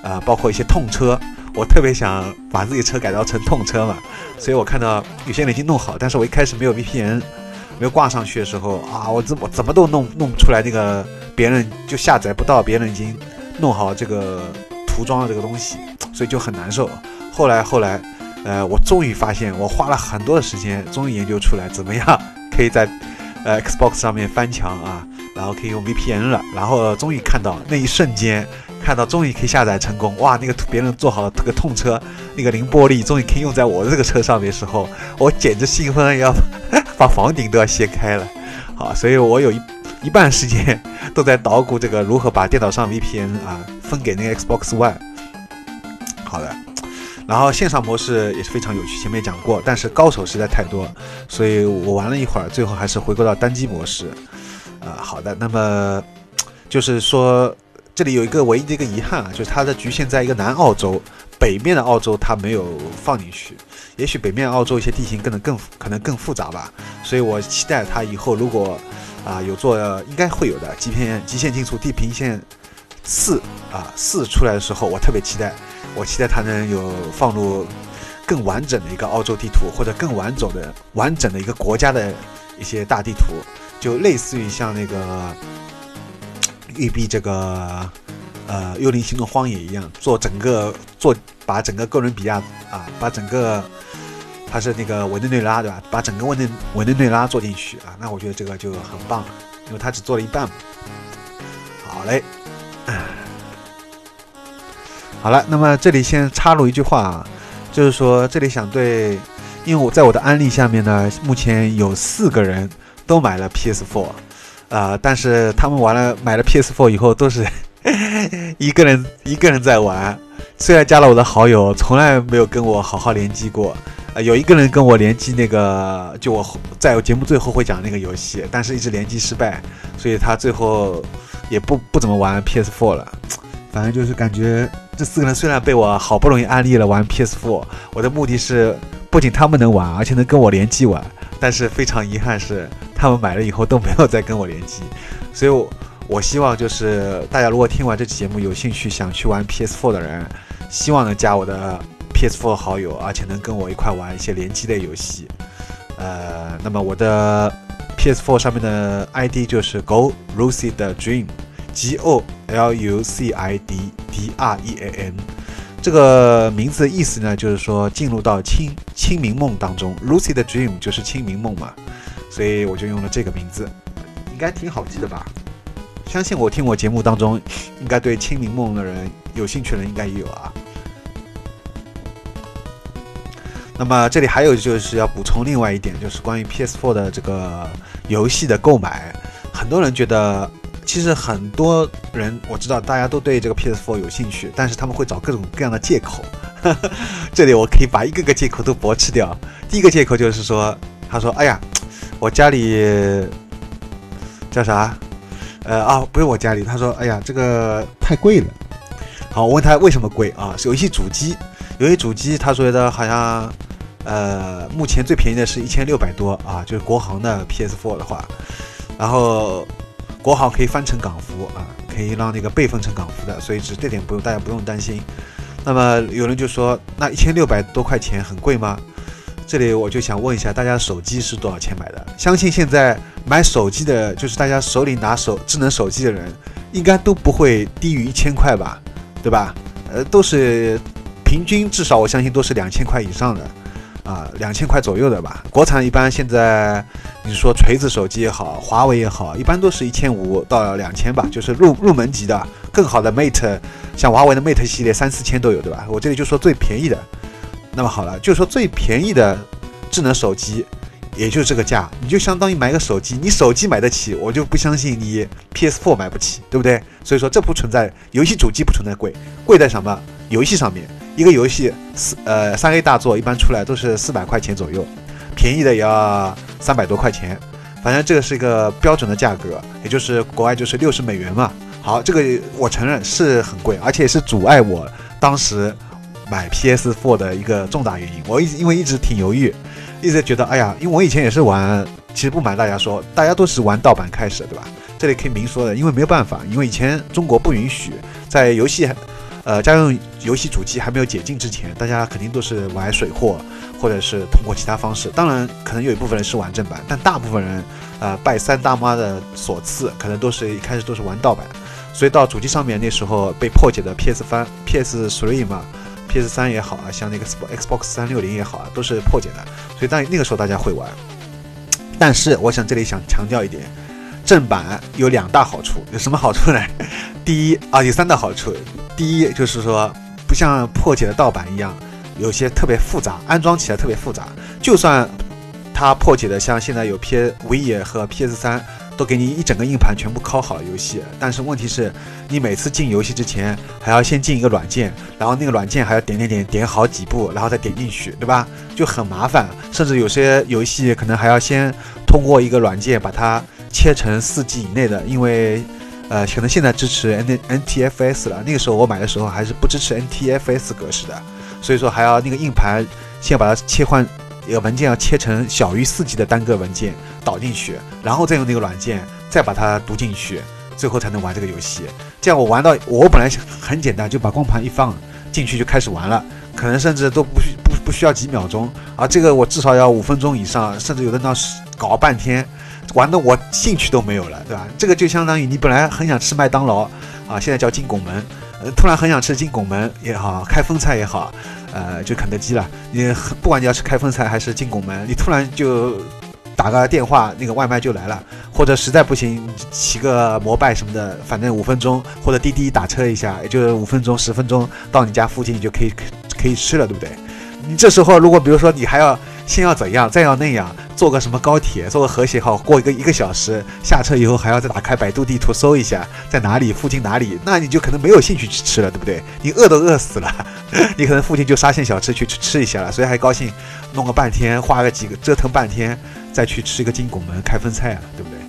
啊，包括一些痛车。我特别想把自己车改造成痛车嘛，所以我看到有些人已经弄好，但是我一开始没有 VPN，没有挂上去的时候啊，我怎么怎么都弄弄不出来那个别人就下载不到别人已经弄好这个涂装的这个东西，所以就很难受。后来后来。呃，我终于发现，我花了很多的时间，终于研究出来怎么样可以在呃 Xbox 上面翻墙啊，然后可以用 VPN 了，然后终于看到那一瞬间，看到终于可以下载成功，哇，那个别人做好的这个痛车，那个零玻璃终于可以用在我的这个车上面时候，我简直兴奋要把房顶都要掀开了，好，所以我有一一半时间都在捣鼓这个如何把电脑上 VPN 啊分给那个 Xbox One。好的。然后线上模式也是非常有趣，前面讲过，但是高手实在太多，所以我玩了一会儿，最后还是回归到单机模式。呃，好的，那么就是说这里有一个唯一的一个遗憾啊，就是它的局限在一个南澳洲，北面的澳洲它没有放进去。也许北面澳洲一些地形可能更可能更复杂吧，所以我期待它以后如果啊有做，应该会有的极片极限竞速地平线四啊四出来的时候，我特别期待，我期待它能有放入更完整的一个澳洲地图，或者更完整的完整的一个国家的一些大地图，就类似于像那个育碧这个呃《幽灵行动：荒野》一样，做整个做把整个哥伦比亚啊把整个。它是那个委内瑞拉对吧？把整个委内委内瑞拉做进去啊，那我觉得这个就很棒，因为它只做了一半。好嘞，好了，那么这里先插入一句话啊，就是说这里想对，因为我在我的安利下面呢，目前有四个人都买了 PS4，啊，但是他们玩了买了 PS4 以后都是 一个人一个人在玩，虽然加了我的好友，从来没有跟我好好联机过。有一个人跟我联机那个，就我在我节目最后会讲那个游戏，但是一直联机失败，所以他最后也不不怎么玩 PS4 了。反正就是感觉这四个人虽然被我好不容易安利了玩 PS4，我的目的是不仅他们能玩，而且能跟我联机玩，但是非常遗憾是他们买了以后都没有再跟我联机，所以我我希望就是大家如果听完这期节目有兴趣想去玩 PS4 的人，希望能加我的。PS4 好友，而且能跟我一块玩一些联机类游戏。呃，那么我的 PS4 上面的 ID 就是 Go Lucy 的 Dream G O L U C I D D R E A N。这个名字的意思呢，就是说进入到清清明梦当中。Lucid Dream 就是清明梦嘛，所以我就用了这个名字，应该挺好记的吧？相信我听我节目当中，应该对清明梦的人有兴趣的人应该也有啊。那么这里还有就是要补充另外一点，就是关于 PS4 的这个游戏的购买，很多人觉得，其实很多人我知道大家都对这个 PS4 有兴趣，但是他们会找各种各样的借口。这里我可以把一个个借口都驳斥掉。第一个借口就是说，他说：“哎呀，我家里叫啥？呃啊，不是我家里。”他说：“哎呀，这个太贵了。”好，我问他为什么贵啊？是游戏主机，游戏主机，他说的好像。呃，目前最便宜的是一千六百多啊，就是国行的 PS4 的话，然后国行可以翻成港服啊，可以让那个备份成港服的，所以这这点不用大家不用担心。那么有人就说，那一千六百多块钱很贵吗？这里我就想问一下，大家手机是多少钱买的？相信现在买手机的，就是大家手里拿手智能手机的人，应该都不会低于一千块吧，对吧？呃，都是平均至少我相信都是两千块以上的。啊，两千块左右的吧。国产一般现在，你说锤子手机也好，华为也好，一般都是一千五到两千吧，就是入入门级的。更好的 Mate，像华为的 Mate 系列三四千都有，对吧？我这里就说最便宜的。那么好了，就说最便宜的智能手机，也就这个价，你就相当于买个手机，你手机买得起，我就不相信你 PS4 买不起，对不对？所以说这不存在游戏主机不存在贵，贵在什么？游戏上面。一个游戏四呃三 A 大作一般出来都是四百块钱左右，便宜的也要三百多块钱，反正这个是一个标准的价格，也就是国外就是六十美元嘛。好，这个我承认是很贵，而且也是阻碍我当时买 PS4 的一个重大原因。我一直因为一直挺犹豫，一直觉得哎呀，因为我以前也是玩，其实不瞒大家说，大家都是玩盗版开始，对吧？这里可以明说的，因为没有办法，因为以前中国不允许在游戏。呃，家用游戏主机还没有解禁之前，大家肯定都是玩水货，或者是通过其他方式。当然，可能有一部分人是玩正版，但大部分人，呃，拜三大妈的所赐，可能都是一开始都是玩盗版。所以到主机上面那时候被破解的 PS 三、PS Three 嘛，PS 三也好啊，像那个 Xbox 三六零也好啊，都是破解的。所以当那个时候大家会玩。但是我想这里想强调一点，正版有两大好处，有什么好处呢？第一啊，有三大好处。第一就是说，不像破解的盗版一样，有些特别复杂，安装起来特别复杂。就算它破解的像现在有 P V 和 PS 三，都给你一整个硬盘全部拷好游戏，但是问题是，你每次进游戏之前还要先进一个软件，然后那个软件还要点点点点好几步，然后再点进去，对吧？就很麻烦，甚至有些游戏可能还要先通过一个软件把它切成四 G 以内的，因为。呃，可能现在支持 N NTFS 了，那个时候我买的时候还是不支持 NTFS 格式的，所以说还要那个硬盘先把它切换，一个文件要切成小于四 G 的单个文件导进去，然后再用那个软件再把它读进去，最后才能玩这个游戏。这样我玩到我本来很简单，就把光盘一放进去就开始玩了，可能甚至都不需不不需要几秒钟，而这个我至少要五分钟以上，甚至有的那是搞半天。玩的我兴趣都没有了，对吧？这个就相当于你本来很想吃麦当劳啊，现在叫金拱门，呃，突然很想吃金拱门也好，开封菜也好，呃，就肯德基了。你不管你要吃开封菜还是金拱门，你突然就打个电话，那个外卖就来了，或者实在不行骑个摩拜什么的，反正五分钟或者滴滴打车一下，也就五分钟十分钟到你家附近你就可以可以吃了，对不对？你这时候如果比如说你还要先要怎样，再要那样。坐个什么高铁，坐个和谐号，过一个一个小时，下车以后还要再打开百度地图搜一下在哪里，附近哪里，那你就可能没有兴趣去吃了，对不对？你饿都饿死了，你可能附近就沙县小吃去吃吃一下了，所以还高兴弄个半天，花个几个折腾半天再去吃一个金拱门开封菜啊，对不对？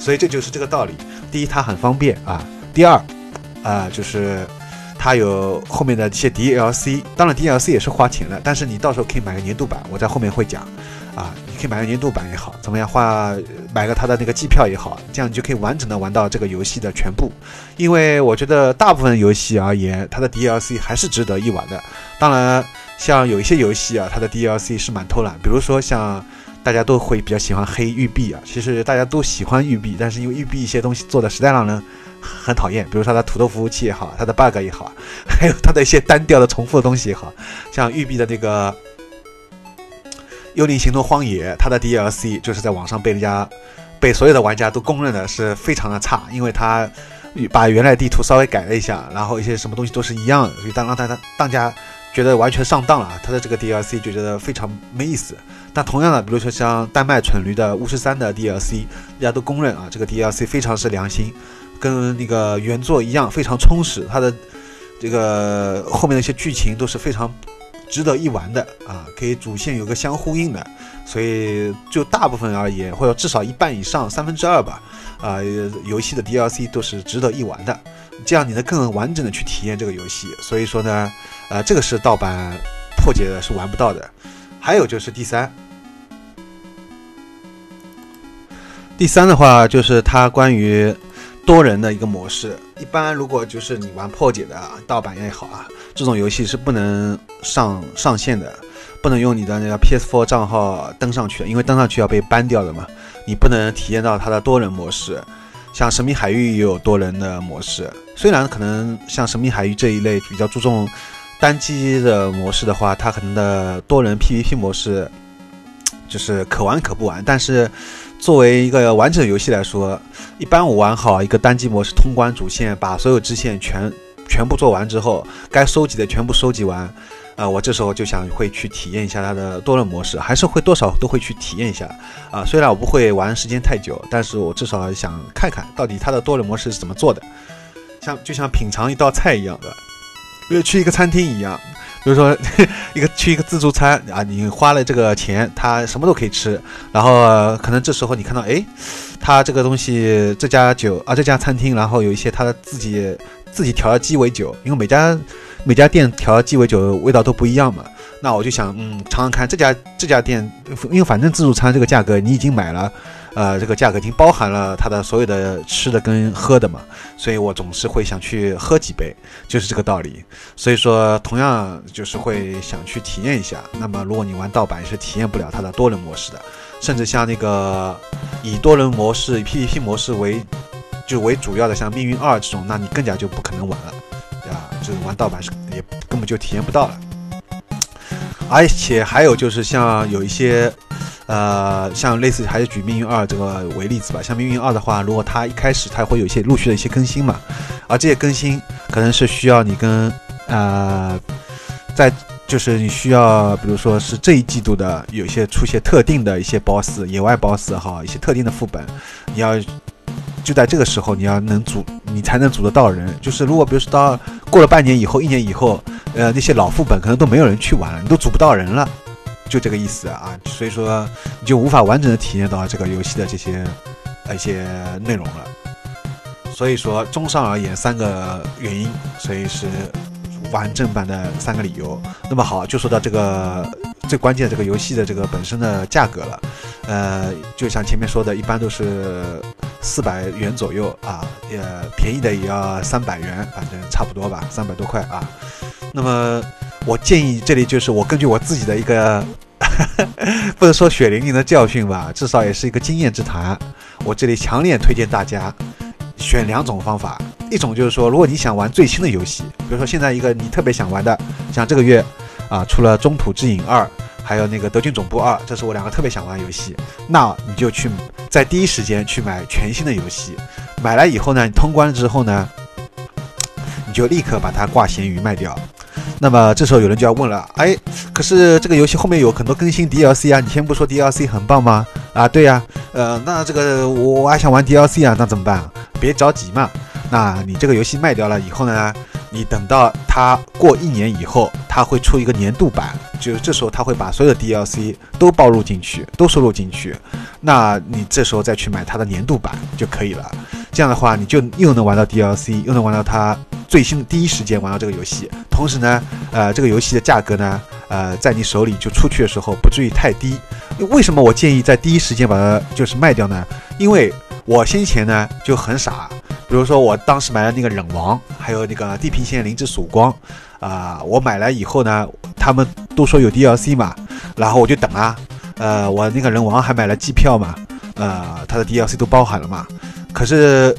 所以这就是这个道理。第一，它很方便啊；第二，啊，就是它有后面的一些 DLC，当然 DLC 也是花钱的，但是你到时候可以买个年度版，我在后面会讲。啊，你可以买个年度版也好，怎么样？花买个它的那个机票也好，这样你就可以完整的玩到这个游戏的全部。因为我觉得大部分游戏而言，它的 DLC 还是值得一玩的。当然，像有一些游戏啊，它的 DLC 是蛮偷懒，比如说像大家都会比较喜欢黑育碧啊。其实大家都喜欢育碧，但是因为育碧一些东西做的实在让人很讨厌，比如说它土豆服务器也好，它的 bug 也好，还有它的一些单调的重复的东西也好，像育碧的那个。《幽灵行动：荒野》它的 DLC 就是在网上被人家、被所有的玩家都公认的是非常的差，因为它把原来地图稍微改了一下，然后一些什么东西都是一样的，所以当让大家大家觉得完全上当了。它的这个 DLC 就觉得非常没意思。但同样的，比如说像丹麦蠢驴的巫师三的 DLC，大家都公认啊，这个 DLC 非常是良心，跟那个原作一样非常充实，它的这个后面的一些剧情都是非常。值得一玩的啊，可以主线有个相呼应的，所以就大部分而言，或者至少一半以上，三分之二吧，啊，游戏的 DLC 都是值得一玩的，这样你能更完整的去体验这个游戏。所以说呢，呃，这个是盗版破解的是玩不到的。还有就是第三，第三的话就是它关于多人的一个模式。一般如果就是你玩破解的盗版也好啊。这种游戏是不能上上线的，不能用你的那个 PS4 账号登上去的，因为登上去要被 ban 掉的嘛。你不能体验到它的多人模式，像《神秘海域》也有多人的模式。虽然可能像《神秘海域》这一类比较注重单机的模式的话，它可能的多人 PVP 模式就是可玩可不玩。但是作为一个完整游戏来说，一般我玩好一个单机模式，通关主线，把所有支线全。全部做完之后，该收集的全部收集完，啊，我这时候就想会去体验一下它的多人模式，还是会多少都会去体验一下，啊，虽然我不会玩时间太久，但是我至少想看看到底它的多人模式是怎么做的，像就像品尝一道菜一样的，比如去一个餐厅一样，比如说 一个去一个自助餐啊，你花了这个钱，他什么都可以吃，然后可能这时候你看到，哎，他这个东西这家酒啊这家餐厅，然后有一些它自己。自己调的鸡尾酒，因为每家每家店调的鸡尾酒味道都不一样嘛。那我就想，嗯，尝尝看这家这家店，因为反正自助餐这个价格你已经买了，呃，这个价格已经包含了它的所有的吃的跟喝的嘛，所以我总是会想去喝几杯，就是这个道理。所以说，同样就是会想去体验一下。那么，如果你玩盗版是体验不了它的多人模式的，甚至像那个以多人模式、以 PVP 模式为。就为主要的像命运二这种，那你更加就不可能玩了，对吧？这种玩盗版是也根本就体验不到了。而且还有就是像有一些，呃，像类似还是举命运二这个为例子吧。像命运二的话，如果它一开始它会有一些陆续的一些更新嘛，而这些更新可能是需要你跟呃，在就是你需要，比如说是这一季度的有一些出现特定的一些 BOSS 野外 BOSS 哈，一些特定的副本，你要。就在这个时候，你要能组，你才能组得到人。就是如果比如说到过了半年以后、一年以后，呃，那些老副本可能都没有人去玩了，你都组不到人了，就这个意思啊。所以说你就无法完整的体验到这个游戏的这些一些内容了。所以说，综上而言，三个原因，所以是玩正版的三个理由。那么好，就说到这个最关键的这个游戏的这个本身的价格了。呃，就像前面说的，一般都是四百元左右啊，也，便宜的也要三百元，反正差不多吧，三百多块啊。那么我建议这里就是我根据我自己的一个 不能说血淋淋的教训吧，至少也是一个经验之谈。我这里强烈推荐大家选两种方法，一种就是说，如果你想玩最新的游戏，比如说现在一个你特别想玩的，像这个月啊出了《中土之影二》。还有那个德军总部二，这是我两个特别想玩游戏，那你就去在第一时间去买全新的游戏，买来以后呢，你通关之后呢，你就立刻把它挂闲鱼卖掉。那么这时候有人就要问了，哎，可是这个游戏后面有很多更新 DLC 啊，你先不说 DLC 很棒吗？啊，对呀，呃，那这个我我还想玩 DLC 啊，那怎么办？别着急嘛，那你这个游戏卖掉了以后呢？你等到它过一年以后，它会出一个年度版，就是这时候它会把所有的 DLC 都包入进去，都收录进去。那你这时候再去买它的年度版就可以了。这样的话，你就又能玩到 DLC，又能玩到它最新的第一时间玩到这个游戏。同时呢，呃，这个游戏的价格呢，呃，在你手里就出去的时候不至于太低。为什么我建议在第一时间把它就是卖掉呢？因为我先前呢就很傻。比如说，我当时买了那个忍王，还有那个地平线灵之曙光，啊，我买来以后呢，他们都说有 DLC 嘛，然后我就等啊，呃，我那个人王还买了机票嘛，呃，它的 DLC 都包含了嘛。可是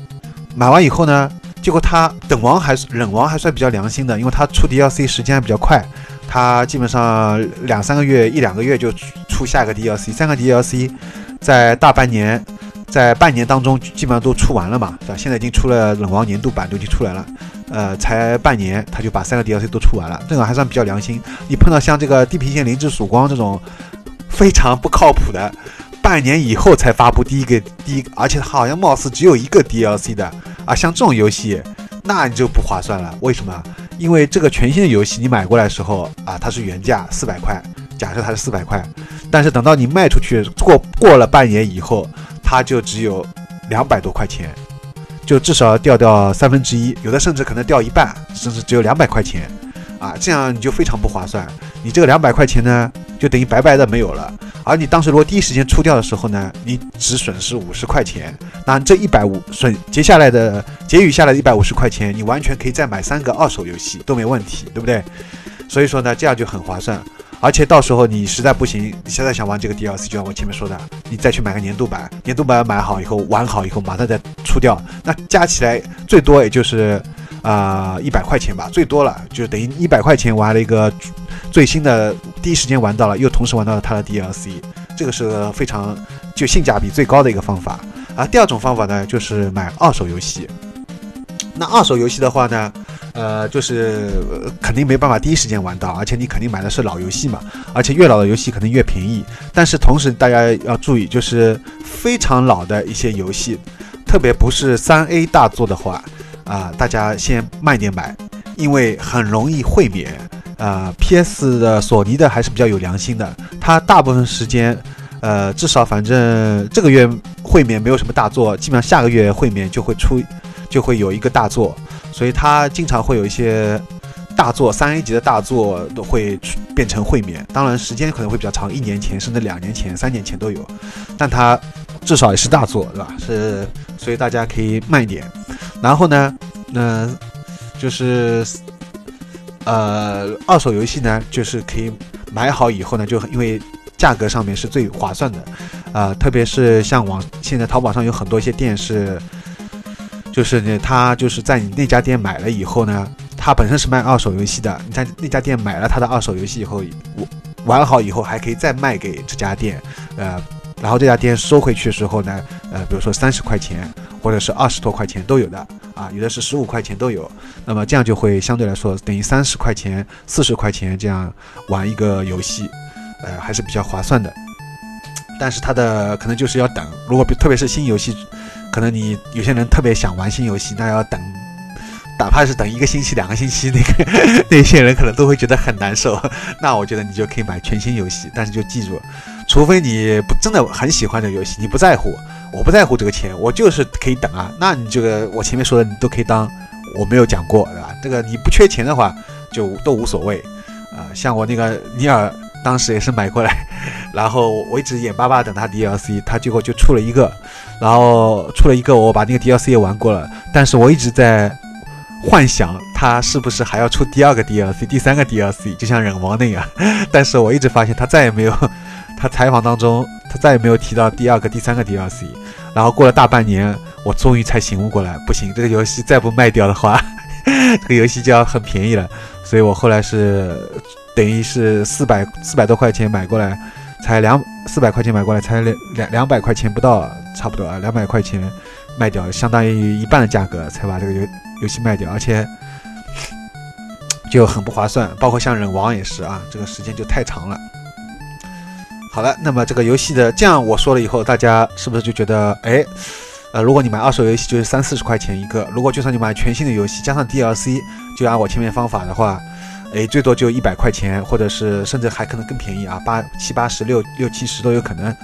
买完以后呢，结果他等王还是冷王还算比较良心的，因为他出 DLC 时间还比较快，他基本上两三个月、一两个月就出下一个 DLC，三个 DLC 在大半年。在半年当中，基本上都出完了嘛，是吧？现在已经出了冷王年度版，都已经出来了。呃，才半年他就把三个 DLC 都出完了，这个还算比较良心。你碰到像这个地平线灵之曙光这种非常不靠谱的，半年以后才发布第一个第一，而且好像貌似只有一个 DLC 的啊，像这种游戏，那你就不划算了。为什么？因为这个全新的游戏你买过来的时候啊，它是原价四百块，假设它是四百块，但是等到你卖出去过过了半年以后。它就只有两百多块钱，就至少要掉掉三分之一，有的甚至可能掉一半，甚至只有两百块钱，啊，这样你就非常不划算。你这个两百块钱呢，就等于白白的没有了。而你当时如果第一时间出掉的时候呢，你只损失五十块钱，那这一百五损结下来的结余下来的一百五十块钱，你完全可以再买三个二手游戏都没问题，对不对？所以说呢，这样就很划算。而且到时候你实在不行，你现在想玩这个 DLC，就像我前面说的，你再去买个年度版，年度版买好以后玩好以后马上再出掉，那加起来最多也就是啊一百块钱吧，最多了就等于一百块钱玩了一个最新的，第一时间玩到了，又同时玩到了它的 DLC，这个是非常就性价比最高的一个方法。而第二种方法呢，就是买二手游戏。那二手游戏的话呢？呃，就是肯定没办法第一时间玩到，而且你肯定买的是老游戏嘛，而且越老的游戏可能越便宜。但是同时大家要注意，就是非常老的一些游戏，特别不是三 A 大作的话，啊，大家先慢点买，因为很容易会免。啊，PS 的索尼的还是比较有良心的，它大部分时间，呃，至少反正这个月会免没有什么大作，基本上下个月会免就会出，就会有一个大作。所以它经常会有一些大作，三 A 级的大作都会变成会免，当然时间可能会比较长，一年前甚至两年前、三年前都有，但它至少也是大作，对吧？是，所以大家可以慢一点。然后呢，那就是呃，二手游戏呢，就是可以买好以后呢，就因为价格上面是最划算的，啊，特别是像网现在淘宝上有很多一些店是。就是呢，他就是在你那家店买了以后呢，他本身是卖二手游戏的。你在那家店买了他的二手游戏以后，玩好以后还可以再卖给这家店，呃，然后这家店收回去的时候呢，呃，比如说三十块钱或者是二十多块钱都有的啊，有的是十五块钱都有。那么这样就会相对来说等于三十块钱、四十块钱这样玩一个游戏，呃，还是比较划算的。但是它的可能就是要等，如果特别是新游戏。可能你有些人特别想玩新游戏，那要等，哪怕是等一个星期、两个星期，那个 那些人可能都会觉得很难受。那我觉得你就可以买全新游戏，但是就记住，除非你不真的很喜欢这个游戏，你不在乎，我不在乎这个钱，我就是可以等啊。那你这个我前面说的你都可以当我没有讲过，对吧？这个你不缺钱的话就都无所谓啊。像我那个尼尔当时也是买过来，然后我一直眼巴巴等他 DLC，他结果就出了一个，然后出了一个，我把那个 DLC 也玩过了，但是我一直在幻想他是不是还要出第二个 DLC、第三个 DLC，就像忍王那样。但是我一直发现他再也没有，他采访当中他再也没有提到第二个、第三个 DLC。然后过了大半年，我终于才醒悟过来，不行，这个游戏再不卖掉的话，这个游戏就要很便宜了。所以我后来是等于是四百四百多块钱买过来，才两四百块钱买过来才两两两百块钱不到，差不多啊，两百块钱卖掉，相当于一半的价格才把这个游游戏卖掉，而且就很不划算。包括像忍王也是啊，这个时间就太长了。好了，那么这个游戏的这样我说了以后，大家是不是就觉得，哎，呃，如果你买二手游戏就是三四十块钱一个，如果就算你买全新的游戏加上 DLC，就按我前面方法的话，哎，最多就一百块钱，或者是甚至还可能更便宜啊，八七八十六六七十都有可能。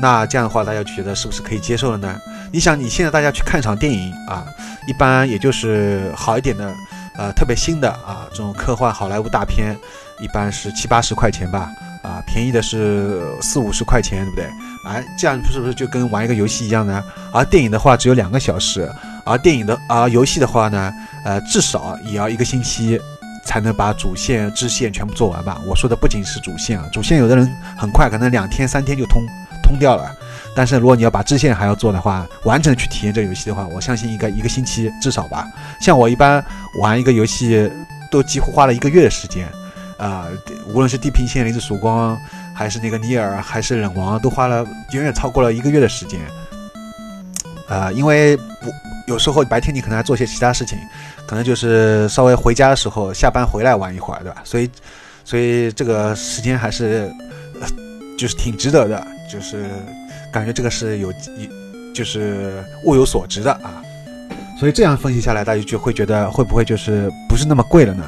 那这样的话，大家就觉得是不是可以接受了呢？你想，你现在大家去看场电影啊，一般也就是好一点的，呃，特别新的啊，这种科幻好莱坞大片，一般是七八十块钱吧。啊，便宜的是四五十块钱，对不对？啊，这样是不是就跟玩一个游戏一样呢？而电影的话只有两个小时，而电影的而游戏的话呢，呃，至少也要一个星期才能把主线支线全部做完吧？我说的不仅是主线啊，主线有的人很快，可能两天三天就通通掉了。但是如果你要把支线还要做的话，完整去体验这个游戏的话，我相信一个一个星期至少吧。像我一般玩一个游戏，都几乎花了一个月的时间。啊，无论是地平线、零之曙光，还是那个尼尔，还是忍王，都花了远远超过了一个月的时间。啊，因为我有时候白天你可能还做些其他事情，可能就是稍微回家的时候，下班回来玩一会儿，对吧？所以，所以这个时间还是就是挺值得的，就是感觉这个是有，就是物有所值的啊。所以这样分析下来，大家就会觉得会不会就是不是那么贵了呢？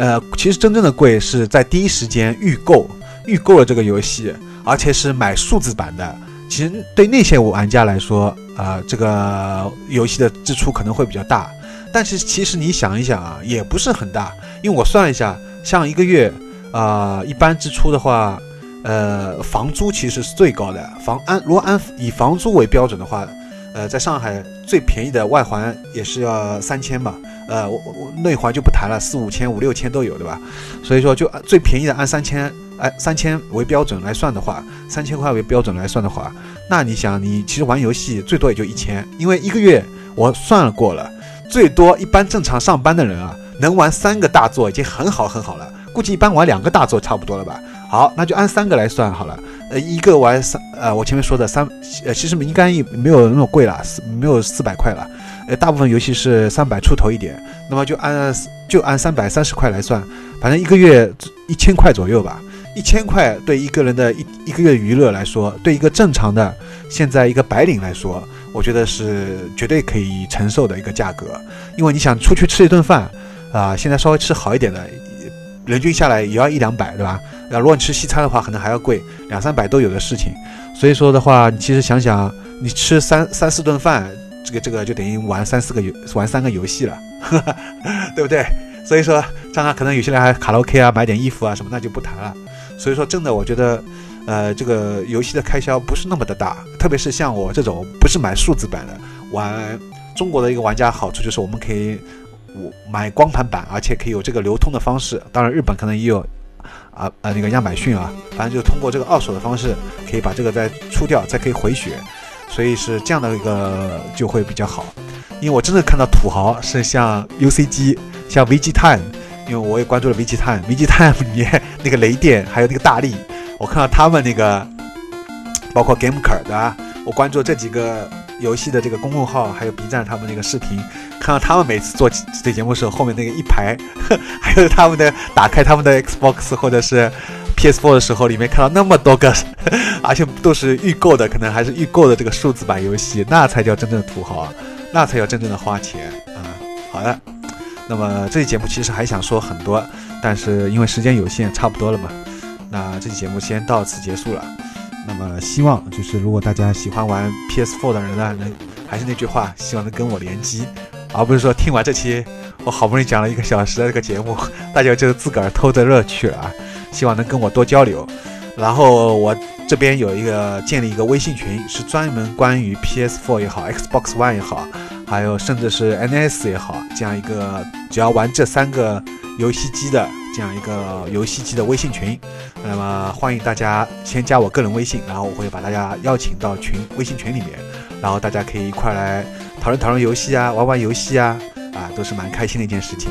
呃，其实真正的贵是在第一时间预购，预购了这个游戏，而且是买数字版的。其实对那些玩家来说，啊，这个游戏的支出可能会比较大。但是其实你想一想啊，也不是很大，因为我算了一下，像一个月，啊，一般支出的话，呃，房租其实是最高的。房按如果按以房租为标准的话，呃，在上海最便宜的外环也是要三千吧。呃，我我内环就不谈了，四五千、五六千都有，对吧？所以说，就最便宜的按三千，哎，三千为标准来算的话，三千块为标准来算的话，那你想，你其实玩游戏最多也就一千，因为一个月我算了过了，最多一般正常上班的人啊，能玩三个大作已经很好很好了，估计一般玩两个大作差不多了吧？好，那就按三个来算好了，呃，一个玩三，呃，我前面说的三，呃，其实应该没有那么贵了，四没有四百块了。呃，大部分游戏是三百出头一点，那么就按就按三百三十块来算，反正一个月一千块左右吧。一千块对一个人的一一个月娱乐来说，对一个正常的现在一个白领来说，我觉得是绝对可以承受的一个价格。因为你想出去吃一顿饭啊，现在稍微吃好一点的，人均下来也要一两百，对吧？那如果你吃西餐的话，可能还要贵两三百都有的事情。所以说的话，你其实想想，你吃三三四顿饭。这个这个就等于玩三四个游玩三个游戏了，对不对？所以说，当然可能有些人还卡拉 OK 啊，买点衣服啊什么，那就不谈了。所以说，真的，我觉得，呃，这个游戏的开销不是那么的大，特别是像我这种不是买数字版的，玩中国的一个玩家，好处就是我们可以我买光盘版，而且可以有这个流通的方式。当然，日本可能也有啊啊那个亚马逊啊，反正就通过这个二手的方式，可以把这个再出掉，再可以回血。所以是这样的一个就会比较好，因为我真的看到土豪是像 UCG、像 VG Time，因为我也关注了 VG Time，VG Time 里面那个雷电还有那个大力，我看到他们那个，包括 Gameker 对吧？我关注这几个游戏的这个公众号，还有 B 站他们那个视频，看到他们每次做这节目时候，后面那个一排，还有他们的打开他们的 Xbox 或者是。PS4 的时候，里面看到那么多个，而且都是预购的，可能还是预购的这个数字版游戏，那才叫真正的土豪，那才叫真正的花钱啊！好的，那么这期节目其实还想说很多，但是因为时间有限，差不多了嘛，那这期节目先到此结束了。那么希望就是如果大家喜欢玩 PS4 的人呢，能还是那句话，希望能跟我联机，而不是说听完这期我好不容易讲了一个小时的这个节目，大家就自个儿偷着乐去了啊。希望能跟我多交流。然后我这边有一个建立一个微信群，是专门关于 PS4 也好，Xbox One 也好，还有甚至是 NS 也好，这样一个只要玩这三个游戏机的这样一个游戏机的微信群。那么欢迎大家先加我个人微信，然后我会把大家邀请到群微信群里面，然后大家可以一块来讨论讨论游戏啊，玩玩游戏啊，啊，都是蛮开心的一件事情。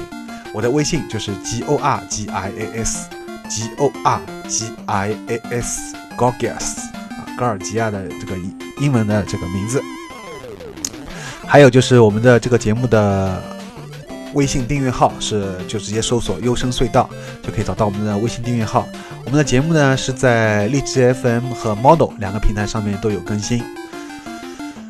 我的微信就是 G O R G I A S。G O R G I A S Gorgias 啊，高尔基亚的这个英文的这个名字。还有就是我们的这个节目的微信订阅号是，就直接搜索“优声隧道”就可以找到我们的微信订阅号。我们的节目呢是在荔枝 FM 和 Model 两个平台上面都有更新。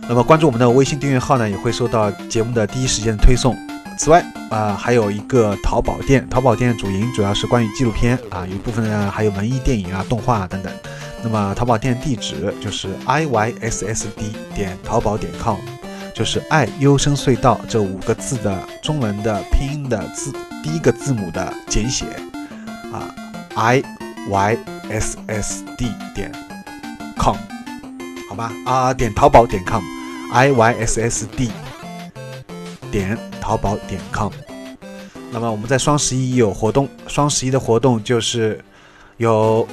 那么关注我们的微信订阅号呢，也会收到节目的第一时间的推送。此外，啊，还有一个淘宝店，淘宝店主营主要是关于纪录片啊，有一部分呢还有文艺电影啊、动画啊等等。那么淘宝店地址就是 i y s s d 点淘宝点 com，就是爱优声隧道这五个字的中文的拼音的字第一个字母的简写啊，i y s s d 点 com，好吧啊，点淘宝点 com，i y s s d 点。淘宝点 com，那么我们在双十一有活动，双十一的活动就是有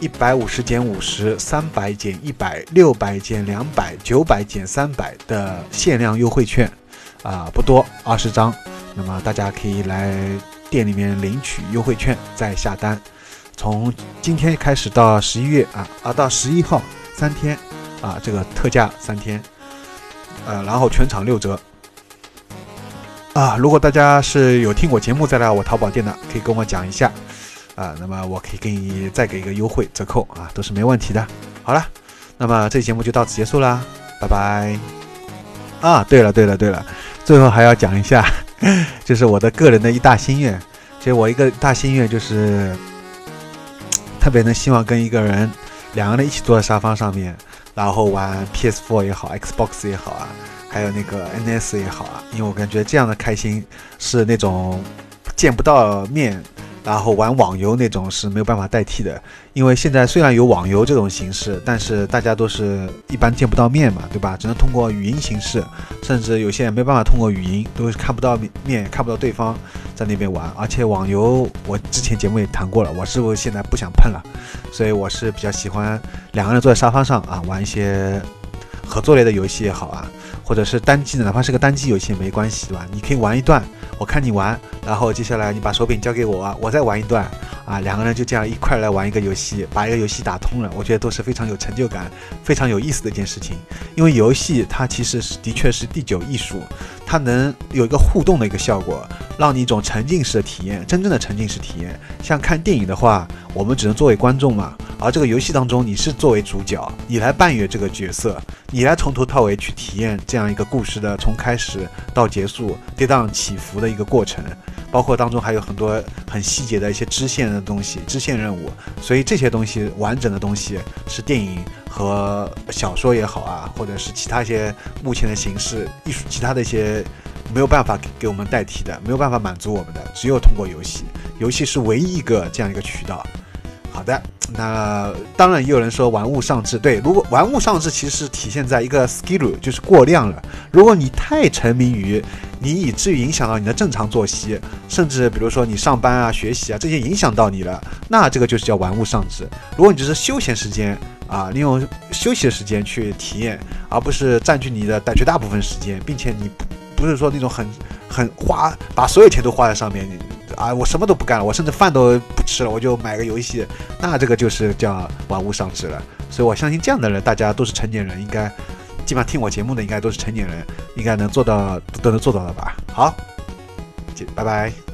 一百五十减五十、三百减一百、六百减两百、九百减三百的限量优惠券，啊，不多，二十张。那么大家可以来店里面领取优惠券再下单。从今天开始到十一月啊啊，到十一号三天啊，这个特价三天，呃，然后全场六折。啊，如果大家是有听我节目再来我淘宝店的，可以跟我讲一下，啊，那么我可以给你再给一个优惠折扣啊，都是没问题的。好了，那么这期节目就到此结束啦，拜拜。啊，对了对了对了，最后还要讲一下，就是我的个人的一大心愿，其实我一个大心愿就是 特别能希望跟一个人两个人一起坐在沙发上面，然后玩 PS4 也好，Xbox 也好啊。还有那个 NS 也好啊，因为我感觉这样的开心是那种见不到面，然后玩网游那种是没有办法代替的。因为现在虽然有网游这种形式，但是大家都是一般见不到面嘛，对吧？只能通过语音形式，甚至有些人没办法通过语音，都是看不到面，看不到对方在那边玩。而且网游，我之前节目也谈过了，我是不是现在不想碰了？所以我是比较喜欢两个人坐在沙发上啊，玩一些合作类的游戏也好啊。或者是单机的，哪怕是个单机游戏也没关系，对吧？你可以玩一段，我看你玩，然后接下来你把手柄交给我，我再玩一段，啊，两个人就这样一块来玩一个游戏，把一个游戏打通了，我觉得都是非常有成就感、非常有意思的一件事情。因为游戏它其实是的确是第九艺术，它能有一个互动的一个效果，让你一种沉浸式的体验，真正的沉浸式体验。像看电影的话，我们只能作为观众嘛。而这个游戏当中，你是作为主角，你来扮演这个角色，你来从头到尾去体验这样一个故事的从开始到结束跌宕起伏的一个过程，包括当中还有很多很细节的一些支线的东西、支线任务。所以这些东西完整的东西是电影和小说也好啊，或者是其他一些目前的形式艺术，其他的一些没有办法给我们代替的，没有办法满足我们的，只有通过游戏，游戏是唯一一个这样一个渠道。好的，那当然也有人说玩物丧志。对，如果玩物丧志，其实体现在一个 skill，就是过量了。如果你太沉迷于，你以至于影响到你的正常作息，甚至比如说你上班啊、学习啊这些影响到你了，那这个就是叫玩物丧志。如果你只是休闲时间啊，利用休息的时间去体验，而不是占据你的大绝大部分时间，并且你不是说那种很很花，把所有钱都花在上面。啊，我什么都不干了，我甚至饭都不吃了，我就买个游戏，那这个就是叫玩物丧志了。所以我相信这样的人，大家都是成年人，应该基本上听我节目的应该都是成年人，应该能做到，都能做到的吧？好，拜拜。